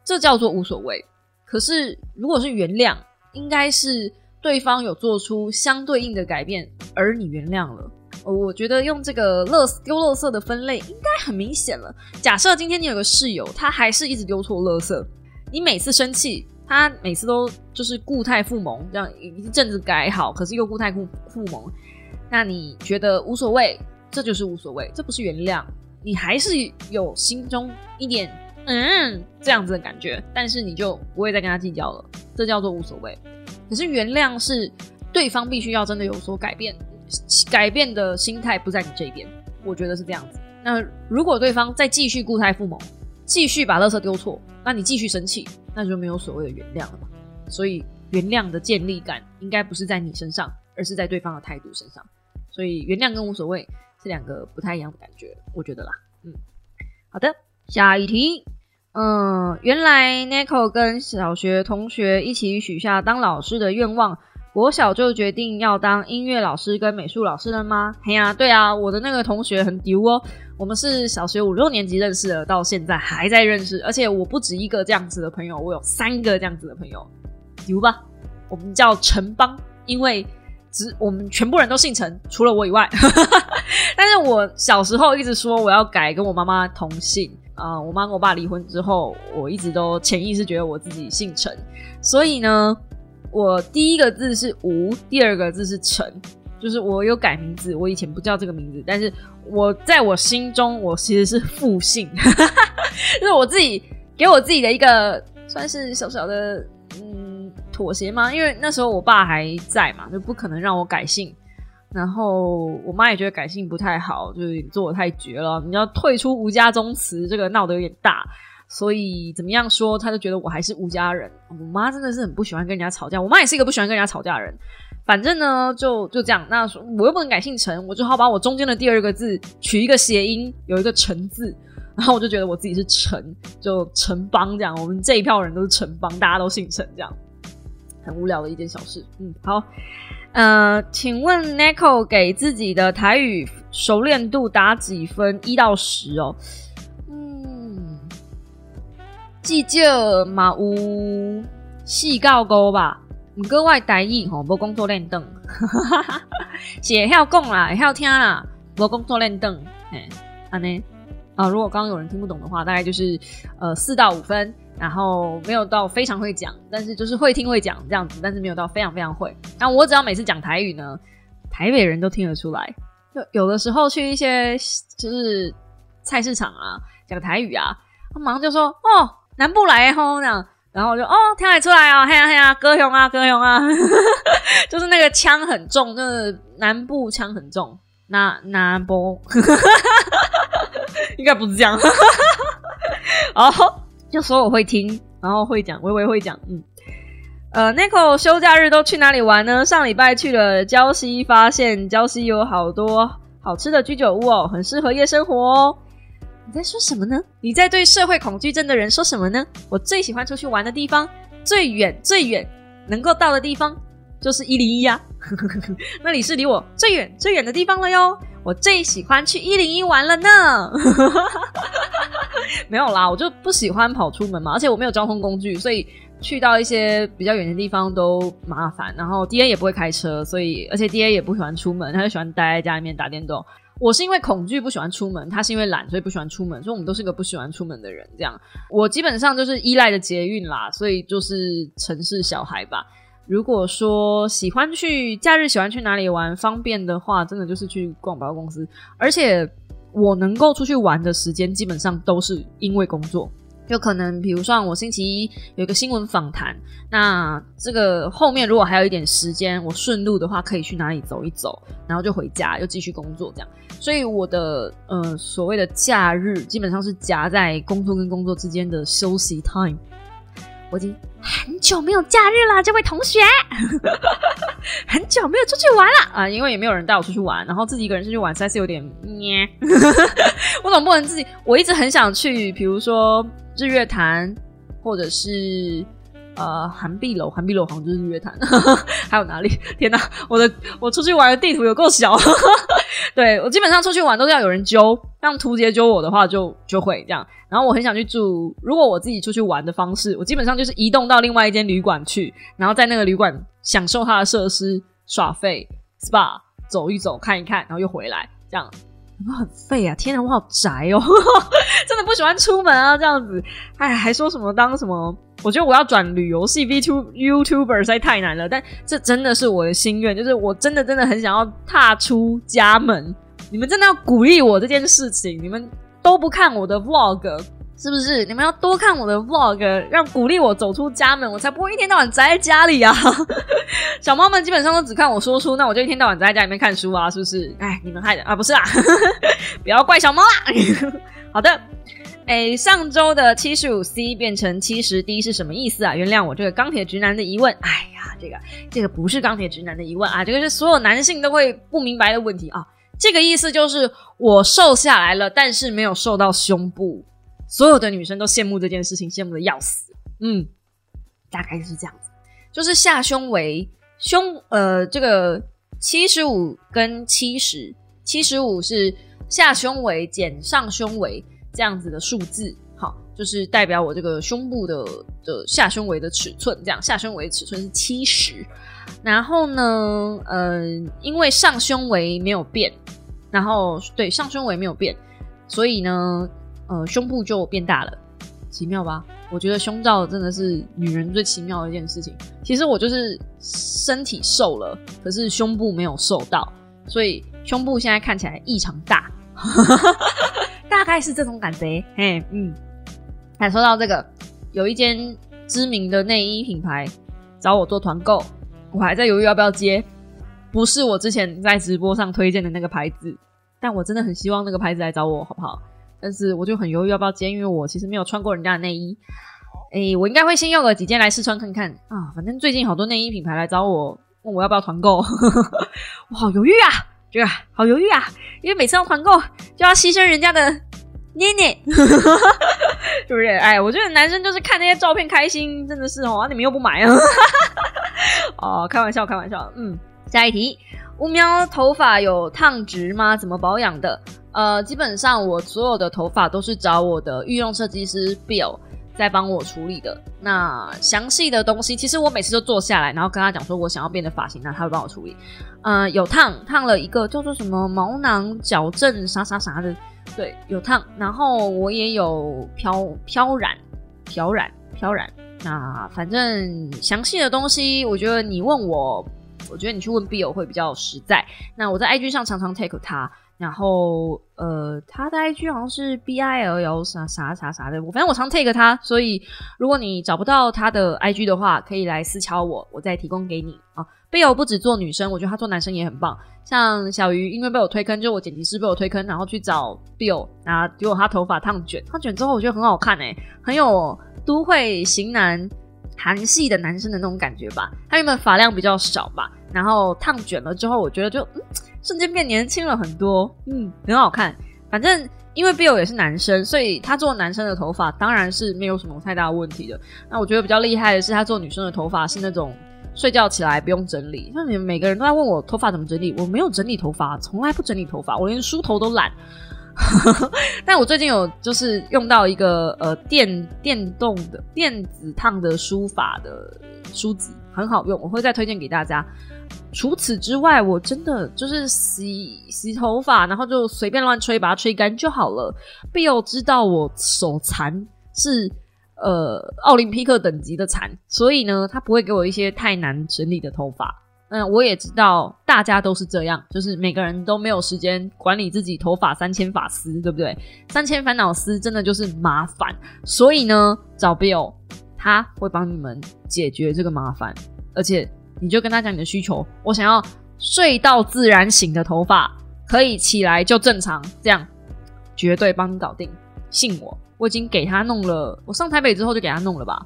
这叫做无所谓。可是如果是原谅，应该是对方有做出相对应的改变，而你原谅了。我觉得用这个乐丢垃圾的分类应该很明显了。假设今天你有个室友，他还是一直丢错垃圾，你每次生气，他每次都就是固态复萌，这样一阵子改好，可是又固态复复萌，那你觉得无所谓？这就是无所谓，这不是原谅。你还是有心中一点嗯这样子的感觉，但是你就不会再跟他计较了，这叫做无所谓。可是原谅是对方必须要真的有所改变，改变的心态不在你这边，我觉得是这样子。那如果对方再继续固态复萌，继续把垃圾丢错，那你继续生气，那就没有所谓的原谅了嘛。所以原谅的建立感应该不是在你身上，而是在对方的态度身上。所以原谅跟无所谓。是两个不太一样的感觉，我觉得啦。嗯，好的，下一题。嗯，原来 Nico 跟小学同学一起许下当老师的愿望，国小就决定要当音乐老师跟美术老师了吗？嘿呀，对啊，我的那个同学很丢哦。我们是小学五六年级认识的，到现在还在认识，而且我不止一个这样子的朋友，我有三个这样子的朋友，丢吧。我们叫城邦，因为。只我们全部人都姓陈，除了我以外。<laughs> 但是我小时候一直说我要改跟我妈妈同姓啊。我妈跟我爸离婚之后，我一直都潜意识觉得我自己姓陈，所以呢，我第一个字是吴，第二个字是陈，就是我有改名字。我以前不叫这个名字，但是我在我心中我其实是复姓，<laughs> 就是我自己给我自己的一个算是小小的嗯。妥协吗？因为那时候我爸还在嘛，就不可能让我改姓。然后我妈也觉得改姓不太好，就是做的太绝了。你要退出吴家宗祠，这个闹得有点大。所以怎么样说，他就觉得我还是吴家人。我妈真的是很不喜欢跟人家吵架，我妈也是一个不喜欢跟人家吵架的人。反正呢，就就这样。那我又不能改姓陈，我只好把我中间的第二个字取一个谐音，有一个陈字。然后我就觉得我自己是陈，就陈邦这样。我们这一票人都是陈邦，大家都姓陈这样。很无聊的一件小事。嗯，好，呃，请问 Nico 给自己的台语熟练度打几分？一到十哦。嗯，计较嘛有四到五吧。唔过我台语吼无工作练凳，<laughs> 是会晓讲啦，会晓听啦，无工作练凳。嘿，安尼啊，如果刚刚有人听不懂的话，大概就是呃四到五分。然后没有到非常会讲，但是就是会听会讲这样子，但是没有到非常非常会。那我只要每次讲台语呢，台北人都听得出来。就有的时候去一些就是菜市场啊，讲台语啊，他马上就说：“哦，南部来吼这样。”然后我就哦，听得出来啊，嘿呀嘿呀，歌雄啊歌雄啊，<laughs> 就是那个腔很重，就是南部腔很重。那南部 <laughs> 应该不是这样。<laughs> 哦。就说我会听，然后会讲，微微会讲，嗯，呃，Nico 休假日都去哪里玩呢？上礼拜去了礁溪，发现礁溪有好多好吃的居酒屋哦，很适合夜生活哦。你在说什么呢？你在对社会恐惧症的人说什么呢？我最喜欢出去玩的地方，最远最远能够到的地方就是一零一呀，<laughs> 那里是离我最远最远的地方了哟。我最喜欢去一零一玩了呢。<laughs> 没有啦，我就不喜欢跑出门嘛，而且我没有交通工具，所以去到一些比较远的地方都麻烦。然后 D A 也不会开车，所以而且 D A 也不喜欢出门，他就喜欢待在家里面打电动。我是因为恐惧不喜欢出门，他是因为懒，所以不喜欢出门。所以我们都是个不喜欢出门的人。这样，我基本上就是依赖的捷运啦，所以就是城市小孩吧。如果说喜欢去假日喜欢去哪里玩，方便的话，真的就是去逛百货公司，而且。我能够出去玩的时间，基本上都是因为工作。就可能，比如说我星期一有一个新闻访谈，那这个后面如果还有一点时间，我顺路的话可以去哪里走一走，然后就回家又继续工作这样。所以我的呃所谓的假日，基本上是夹在工作跟工作之间的休息 time。我已经很久没有假日了，这位同学，很久没有出去玩了啊！因为也没有人带我出去玩，然后自己一个人出去玩实在是有点咩。<laughs> 我总不能自己，我一直很想去，比如说日月潭，或者是呃韩碧楼，韩碧楼好像就是日月潭，<laughs> 还有哪里？天哪，我的我出去玩的地图有够小。<laughs> 对我基本上出去玩都是要有人揪，让图杰揪我的话就就会这样。然后我很想去住，如果我自己出去玩的方式，我基本上就是移动到另外一间旅馆去，然后在那个旅馆享受它的设施、耍费、SPA 走一走、看一看，然后又回来，这样我很废啊？天哪，我好宅哦，<laughs> 真的不喜欢出门啊，这样子，哎，还说什么当什么？我觉得我要转旅游系 V Two YouTuber 实在太难了，但这真的是我的心愿，就是我真的真的很想要踏出家门。你们真的要鼓励我这件事情，你们。都不看我的 vlog，是不是？你们要多看我的 vlog，让鼓励我走出家门，我才不会一天到晚宅在家里啊！<laughs> 小猫们基本上都只看我说书，那我就一天到晚宅在家里面看书啊，是不是？哎，你们害的啊，不是啊！<laughs> 不要怪小猫啦。<laughs> 好的，哎，上周的七十五 C 变成七十 D 是什么意思啊？原谅我这个钢铁直男的疑问。哎呀，这个这个不是钢铁直男的疑问啊，这个是所有男性都会不明白的问题啊。这个意思就是我瘦下来了，但是没有瘦到胸部。所有的女生都羡慕这件事情，羡慕的要死。嗯，大概就是这样子，就是下胸围胸呃，这个七十五跟七十，七十五是下胸围减上胸围这样子的数字，好，就是代表我这个胸部的的下胸围的尺寸，这样下胸围尺寸是七十。然后呢，嗯，因为上胸围没有变，然后对上胸围没有变，所以呢，呃，胸部就变大了，奇妙吧？我觉得胸罩真的是女人最奇妙的一件事情。其实我就是身体瘦了，可是胸部没有瘦到，所以胸部现在看起来异常大，<laughs> 大概是这种感觉。嘿，嗯，还说到这个，有一间知名的内衣品牌找我做团购。我还在犹豫要不要接，不是我之前在直播上推荐的那个牌子，但我真的很希望那个牌子来找我，好不好？但是我就很犹豫要不要接，因为我其实没有穿过人家的内衣。哎，我应该会先用个几件来试穿看看啊。反正最近好多内衣品牌来找我，问我要不要团购，<laughs> 我好犹豫啊，这个好犹豫啊，因为每次要团购就要牺牲人家的捏捏，<laughs> 是不是？哎，我觉得男生就是看那些照片开心，真的是哦，你们又不买啊。<laughs> 哦，开玩笑，开玩笑。嗯，下一题，乌喵头发有烫直吗？怎么保养的？呃，基本上我所有的头发都是找我的御用设计师 Bill 在帮我处理的。那详细的东西，其实我每次都坐下来，然后跟他讲说我想要变的发型，那他会帮我处理。呃，有烫，烫了一个叫做什么毛囊矫正啥啥啥的，对，有烫。然后我也有漂漂染，漂染，漂染。那反正详细的东西，我觉得你问我，我觉得你去问 Bill 会比较实在。那我在 IG 上常常 take 他，然后呃，他的 IG 好像是 B I L L 啥啥啥啥的，我反正我常 take 他，所以如果你找不到他的 IG 的话，可以来私敲我，我再提供给你啊。Bill 不止做女生，我觉得他做男生也很棒。像小鱼，因为被我推坑，就我剪辑师被我推坑，然后去找 Bill，然后结果他头发烫卷，烫卷之后我觉得很好看哎，很有。都会型男、韩系的男生的那种感觉吧。他原本发量比较少吧，然后烫卷了之后，我觉得就嗯，瞬间变年轻了很多，嗯，很好看。反正因为 Bill 也是男生，所以他做男生的头发当然是没有什么太大问题的。那我觉得比较厉害的是，他做女生的头发是那种睡觉起来不用整理。像你们每个人都在问我头发怎么整理，我没有整理头发，从来不整理头发，我连梳头都懒。<laughs> 但我最近有就是用到一个呃电电动的电子烫的梳法的梳子，很好用，我会再推荐给大家。除此之外，我真的就是洗洗头发，然后就随便乱吹，把它吹干就好了。必有知道我手残是呃奥林匹克等级的残，所以呢，他不会给我一些太难整理的头发。嗯，我也知道大家都是这样，就是每个人都没有时间管理自己头发三千发丝，对不对？三千烦恼丝真的就是麻烦，所以呢，找 Bill 他会帮你们解决这个麻烦，而且你就跟他讲你的需求，我想要睡到自然醒的头发，可以起来就正常，这样绝对帮你搞定，信我，我已经给他弄了，我上台北之后就给他弄了吧。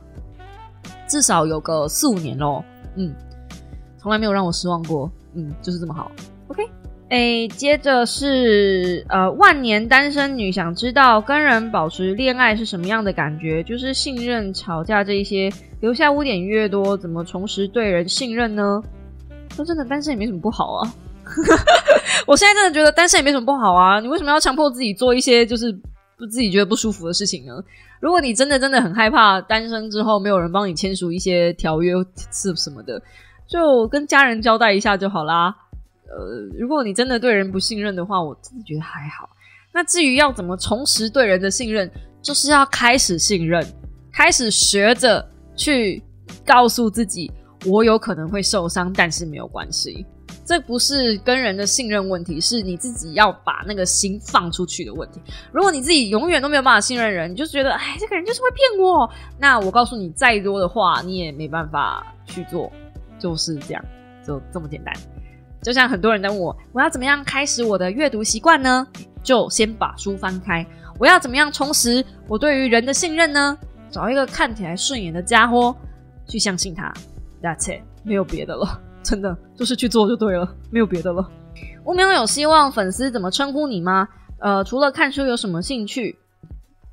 至少有个四五年喽。嗯，从来没有让我失望过。嗯，就是这么好。OK，哎，接着是呃，万年单身女想知道跟人保持恋爱是什么样的感觉？就是信任、吵架这一些，留下污点越多，怎么重拾对人信任呢？说真的，单身也没什么不好啊。<laughs> 我现在真的觉得单身也没什么不好啊！你为什么要强迫自己做一些就是不自己觉得不舒服的事情呢？如果你真的真的很害怕单身之后没有人帮你签署一些条约是什么的，就跟家人交代一下就好啦。呃，如果你真的对人不信任的话，我真的觉得还好。那至于要怎么重拾对人的信任，就是要开始信任，开始学着去告诉自己，我有可能会受伤，但是没有关系。这不是跟人的信任问题，是你自己要把那个心放出去的问题。如果你自己永远都没有办法信任人，你就觉得哎，这个人就是会骗我，那我告诉你，再多的话你也没办法去做，就是这样，就这么简单。就像很多人在问我，我要怎么样开始我的阅读习惯呢？就先把书翻开。我要怎么样重拾我对于人的信任呢？找一个看起来顺眼的家伙去相信他。That's it，没有别的了。真的就是去做就对了，没有别的了。乌喵有希望粉丝怎么称呼你吗？呃，除了看书有什么兴趣，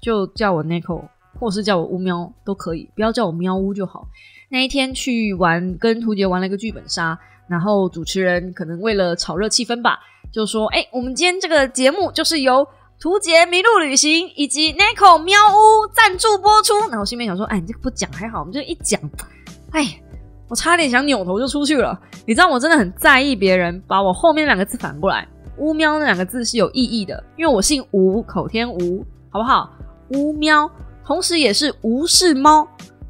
就叫我 Nico，或是叫我乌喵都可以，不要叫我喵乌就好。那一天去玩，跟图杰玩了一个剧本杀，然后主持人可能为了炒热气氛吧，就说：“哎，我们今天这个节目就是由图杰麋鹿旅行以及 Nico 喵屋赞助播出。”然后心里面想说：“哎，你这个不讲还好，我们就一讲，哎。”我差点想扭头就出去了，你知道我真的很在意别人把我后面两个字反过来，乌喵那两个字是有意义的，因为我姓吴，口天吴，好不好？乌喵，同时也是吴氏猫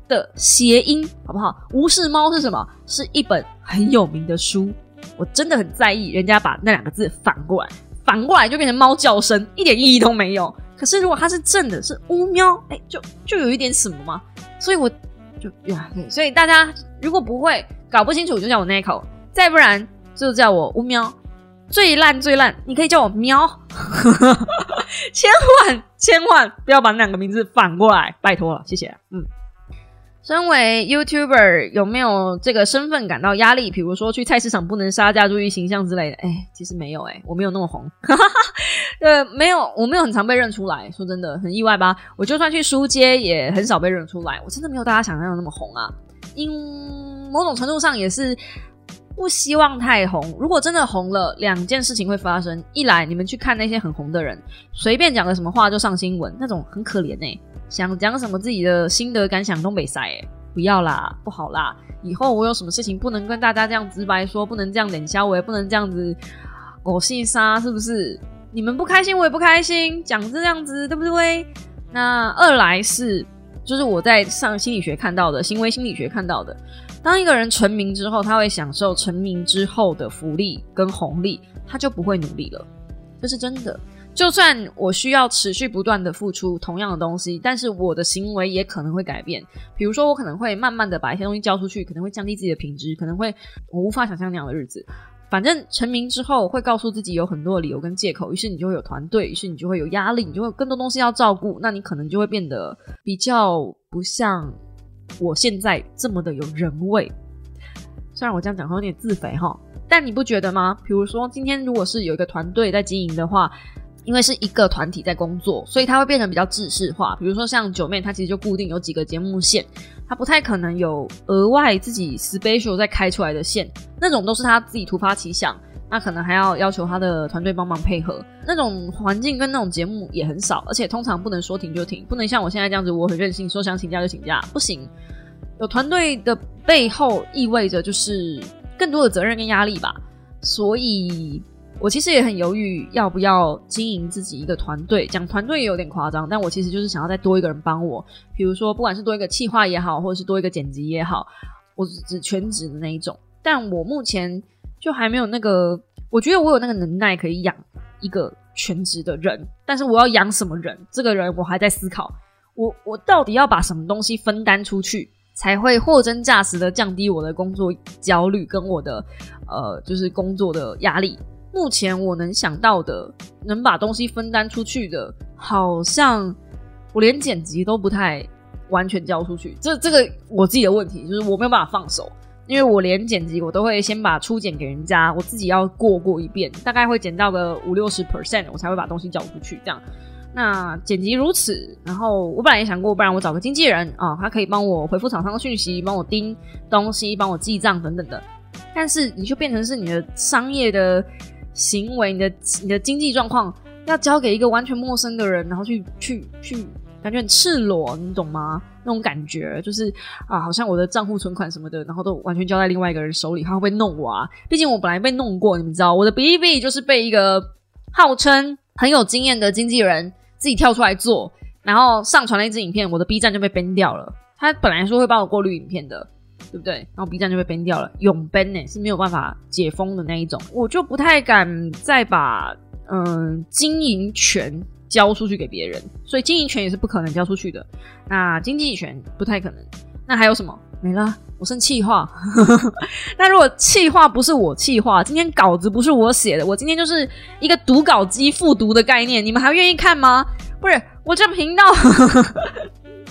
的谐音，好不好？无视猫是什么？是一本很有名的书，我真的很在意人家把那两个字反过来，反过来就变成猫叫声，一点意义都没有。可是如果它是正的，是乌喵，哎，就就有一点什么嘛，所以我。就呀，所以大家如果不会搞不清楚，就叫我 Nico，再不然就叫我乌喵，最烂最烂，你可以叫我喵，千万千万不要把那两个名字反过来，拜托了，谢谢，嗯。身为 YouTuber，有没有这个身份感到压力？比如说去菜市场不能杀价，注意形象之类的。哎，其实没有，哎，我没有那么红。<laughs> 呃，没有，我没有很常被认出来。说真的，很意外吧？我就算去书街，也很少被认出来。我真的没有大家想象的那么红啊。因某种程度上也是不希望太红。如果真的红了，两件事情会发生：一来，你们去看那些很红的人，随便讲个什么话就上新闻，那种很可怜哎。想讲什么自己的心得感想都没塞哎，不要啦，不好啦！以后我有什么事情不能跟大家这样直白说，不能这样冷笑，我也不能这样子狗戏杀，是不是？你们不开心，我也不开心，讲这样子对不对？那二来是，就是我在上心理学看到的，行为心理学看到的，当一个人成名之后，他会享受成名之后的福利跟红利，他就不会努力了，这是真的。就算我需要持续不断的付出同样的东西，但是我的行为也可能会改变。比如说，我可能会慢慢的把一些东西交出去，可能会降低自己的品质，可能会我无法想象那样的日子。反正成名之后，会告诉自己有很多理由跟借口，于是你就会有团队，于是你就会有压力，你就会有更多东西要照顾，那你可能就会变得比较不像我现在这么的有人味。虽然我这样讲会有点自肥哈，但你不觉得吗？比如说今天如果是有一个团队在经营的话。因为是一个团体在工作，所以它会变成比较制式化。比如说像九妹，她其实就固定有几个节目线，她不太可能有额外自己 special 再开出来的线，那种都是她自己突发奇想，那可能还要要求她的团队帮忙配合。那种环境跟那种节目也很少，而且通常不能说停就停，不能像我现在这样子，我很任性，说想请假就请假，不行。有团队的背后意味着就是更多的责任跟压力吧，所以。我其实也很犹豫要不要经营自己一个团队，讲团队也有点夸张，但我其实就是想要再多一个人帮我，比如说不管是多一个企划也好，或者是多一个剪辑也好，我只全职的那一种。但我目前就还没有那个，我觉得我有那个能耐可以养一个全职的人，但是我要养什么人，这个人我还在思考。我我到底要把什么东西分担出去，才会货真价实的降低我的工作焦虑跟我的呃就是工作的压力。目前我能想到的，能把东西分担出去的，好像我连剪辑都不太完全交出去。这这个我自己的问题就是我没有办法放手，因为我连剪辑我都会先把初剪给人家，我自己要过过一遍，大概会剪到个五六十 percent，我才会把东西交出去。这样，那剪辑如此，然后我本来也想过，不然我找个经纪人啊，他可以帮我回复厂商的讯息，帮我盯东西，帮我记账等等的。但是你就变成是你的商业的行为，你的你的经济状况要交给一个完全陌生的人，然后去去去。感觉很赤裸，你懂吗？那种感觉就是啊，好像我的账户存款什么的，然后都完全交在另外一个人手里，他会不会弄我啊？毕竟我本来被弄过，你们知道，我的 B B 就是被一个号称很有经验的经纪人自己跳出来做，然后上传了一支影片，我的 B 站就被 ban 掉了。他本来说会帮我过滤影片的，对不对？然后 B 站就被 ban 掉了，永 ban 呢是没有办法解封的那一种，我就不太敢再把嗯经营权。交出去给别人，所以经营权也是不可能交出去的。那经济权不太可能。那还有什么？没了。我剩气话。<laughs> 那如果气话不是我气话，今天稿子不是我写的，我今天就是一个读稿机复读的概念，你们还愿意看吗？不是，我这频道，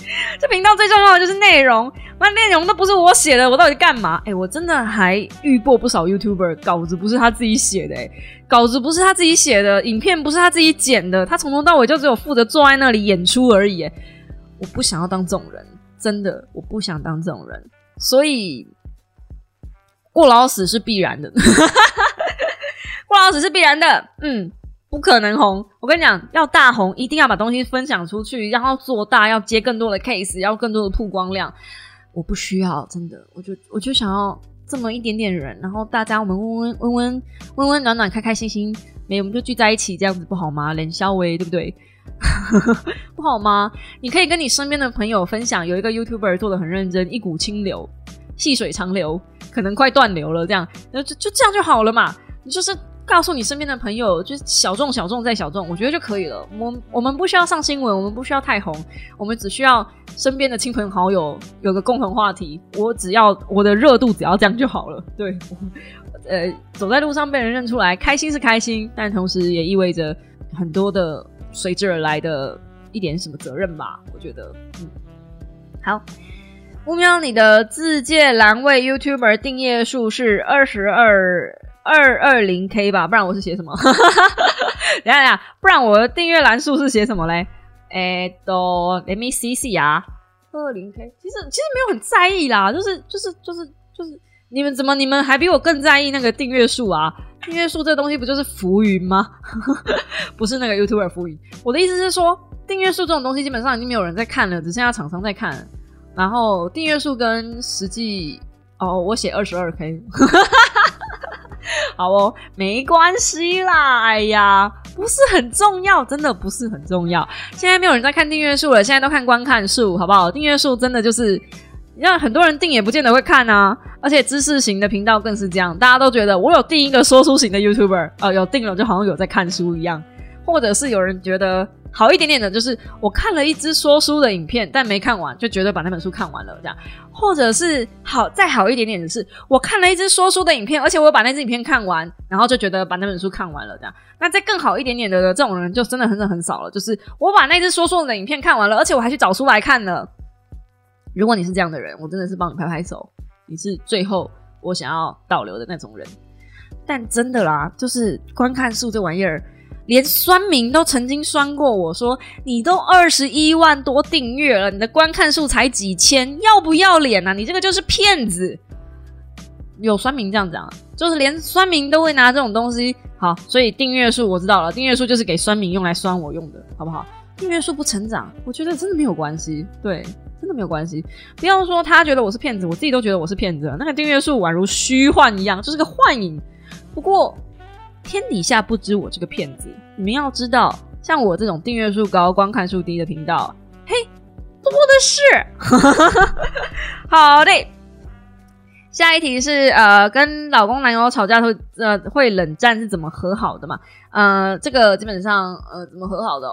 <laughs> 这频道最重要的就是内容。那内容都不是我写的，我到底干嘛？哎，我真的还遇过不少 YouTuber，稿子不是他自己写的，哎。稿子不是他自己写的，影片不是他自己剪的，他从头到尾就只有负责坐在那里演出而已。我不想要当这种人，真的，我不想当这种人。所以过劳死是必然的，<laughs> 过劳死是必然的。嗯，不可能红。我跟你讲，要大红，一定要把东西分享出去，然后做大，要接更多的 case，要更多的曝光量。我不需要，真的，我就我就想要。这么一点点人，然后大家我们温温温温温温暖暖开开心心，没我们就聚在一起，这样子不好吗？冷肖威对不对？<laughs> 不好吗？你可以跟你身边的朋友分享，有一个 YouTuber 做的很认真，一股清流，细水长流，可能快断流了，这样那，就就这样就好了嘛。你就是。告诉你身边的朋友，就是小众、小众再小众，我觉得就可以了。我我们不需要上新闻，我们不需要太红，我们只需要身边的亲朋好友有个共同话题。我只要我的热度只要这样就好了。<laughs> 对，呃，走在路上被人认出来，开心是开心，但同时也意味着很多的随之而来的一点什么责任吧？我觉得，嗯，好，乌喵，你的自介栏位 YouTuber 订阅数是二十二。二二零 K 吧，不然我是写什么？<laughs> 等下等下，不然我的订阅栏数是写什么嘞？哎，都 Let me see see 啊，二零 K，其实其实没有很在意啦，就是就是就是就是，你们怎么你们还比我更在意那个订阅数啊？订阅数这东西不就是浮云吗？<laughs> 不是那个 YouTuber 浮云。我的意思是说，订阅数这种东西基本上已经没有人在看了，只剩下厂商在看。然后订阅数跟实际哦，我写二十二 K。<laughs> 好哦，没关系啦。哎呀，不是很重要，真的不是很重要。现在没有人在看订阅数了，现在都看观看数，好不好？订阅数真的就是，让很多人订也不见得会看啊。而且知识型的频道更是这样，大家都觉得我有订一个说书型的 YouTuber，呃，有订了就好像有在看书一样，或者是有人觉得。好一点点的，就是我看了一支说书的影片，但没看完，就觉得把那本书看完了这样；或者是好再好一点点的是，我看了一支说书的影片，而且我把那支影片看完，然后就觉得把那本书看完了这样。那再更好一点点的这种人，就真的很很少了。就是我把那支说书的影片看完了，而且我还去找书来看了。如果你是这样的人，我真的是帮你拍拍手，你是最后我想要倒流的那种人。但真的啦，就是观看数这玩意儿。连酸民都曾经酸过我说：“你都二十一万多订阅了，你的观看数才几千，要不要脸啊？你这个就是骗子。”有酸民这样讲，就是连酸民都会拿这种东西。好，所以订阅数我知道了，订阅数就是给酸民用来酸我用的，好不好？订阅数不成长，我觉得真的没有关系，对，真的没有关系。不要说他觉得我是骗子，我自己都觉得我是骗子。那个订阅数宛如虚幻一样，就是个幻影。不过。天底下不知我这个骗子，你们要知道，像我这种订阅数高、观看数低的频道，嘿，多的是。<laughs> 好的，下一题是呃，跟老公男友吵架会呃会冷战是怎么和好的嘛？呃，这个基本上呃怎么和好的？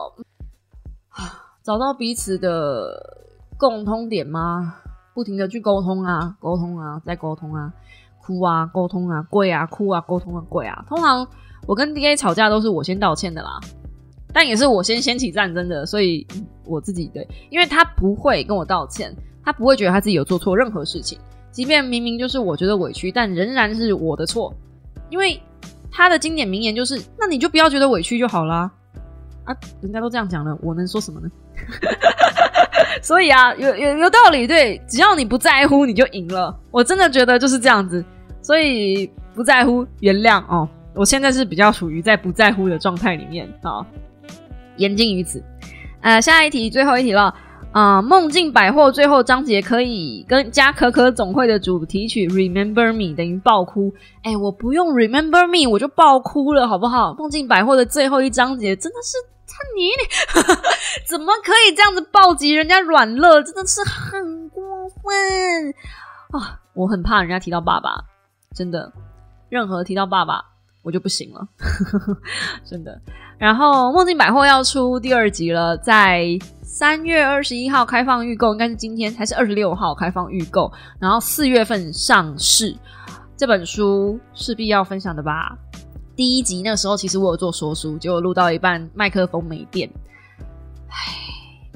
啊，<sighs> 找到彼此的共通点吗？不停的去沟通啊，沟通啊，再沟通啊。哭啊，沟通啊，跪啊，哭啊，沟通啊，跪啊。通常我跟 D A 吵架都是我先道歉的啦。但也是我先掀起战争的，所以我自己对，因为他不会跟我道歉，他不会觉得他自己有做错任何事情，即便明明就是我觉得委屈，但仍然是我的错，因为他的经典名言就是：“那你就不要觉得委屈就好啦。”啊，人家都这样讲了，我能说什么呢？所 <laughs> 以 <laughs> 啊，有有有道理，对，只要你不在乎，你就赢了。我真的觉得就是这样子，所以不在乎，原谅哦。我现在是比较属于在不在乎的状态里面啊。言尽于此。呃，下一题，最后一题了。啊，梦境百货最后章节可以跟加可可总会的主题曲《Remember Me》等于爆哭。哎，我不用《Remember Me》，我就爆哭了，好不好？梦境百货的最后一章节真的是他。你 <laughs> 你怎么可以这样子暴击人家软乐？真的是很过分啊！我很怕人家提到爸爸，真的，任何提到爸爸我就不行了，<laughs> 真的。然后梦境百货要出第二集了，在三月二十一号开放预购，应该是今天还是二十六号开放预购，然后四月份上市。这本书势必要分享的吧。第一集那时候，其实我有做说书，结果录到一半，麦克风没电，唉，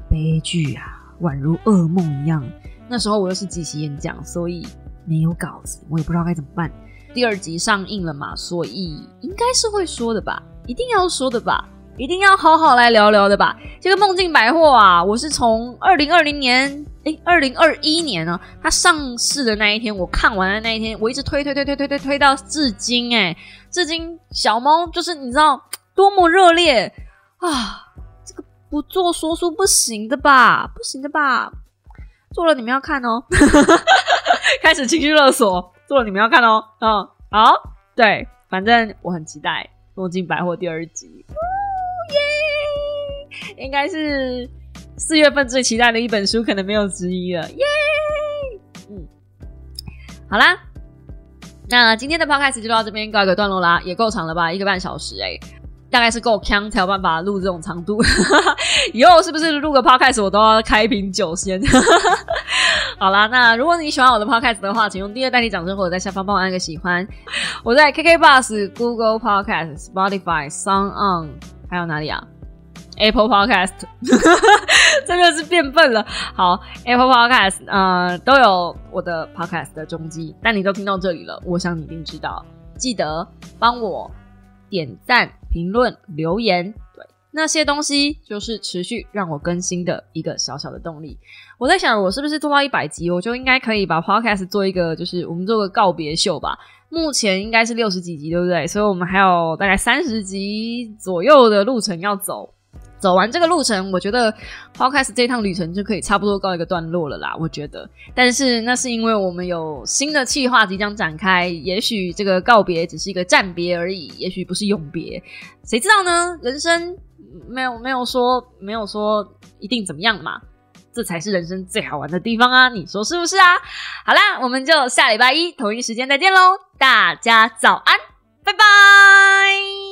悲剧啊，宛如噩梦一样。那时候我又是即席演讲，所以没有稿子，我也不知道该怎么办。第二集上映了嘛，所以应该是会说的吧，一定要说的吧。一定要好好来聊聊的吧。这个梦境百货啊，我是从二零二零年，哎，二零二一年呢，它上市的那一天，我看完的那一天，我一直推推推推推推推到至今，哎，至今小猫就是你知道多么热烈啊！这个不做说书不行的吧？不行的吧？做了你们要看哦，<laughs> <laughs> 开始情绪勒索，做了你们要看哦，嗯，好，对，反正我很期待东京百货第二集。耶，应该是四月份最期待的一本书，可能没有之一了。耶，嗯，好啦，那今天的 podcast 就到这边告一个段落啦，也够长了吧，一个半小时哎，大概是够强才有办法录这种长度。<laughs> 以后是不是录个 podcast 我都要开瓶酒先？<laughs> 好啦，那如果你喜欢我的 podcast 的话，请用第二代替掌声，或者在下方帮我按个喜欢。我在 KK Bus、Google Podcast、Spotify、Sound On。还有哪里啊？Apple Podcast，真 <laughs> 的是变笨了。好，Apple Podcast，呃，都有我的 Podcast 的踪迹。但你都听到这里了，我想你一定知道。记得帮我点赞、评论、留言，那些东西就是持续让我更新的一个小小的动力。我在想，我是不是做到一百集，我就应该可以把 Podcast 做一个，就是我们做个告别秀吧。目前应该是六十几集，对不对？所以我们还有大概三十集左右的路程要走。走完这个路程，我觉得 Podcast 这趟旅程就可以差不多告一个段落了啦。我觉得，但是那是因为我们有新的计划即将展开，也许这个告别只是一个暂别而已，也许不是永别，谁知道呢？人生没有没有说没有说一定怎么样嘛。这才是人生最好玩的地方啊！你说是不是啊？好啦，我们就下礼拜一同一时间再见喽！大家早安，拜拜。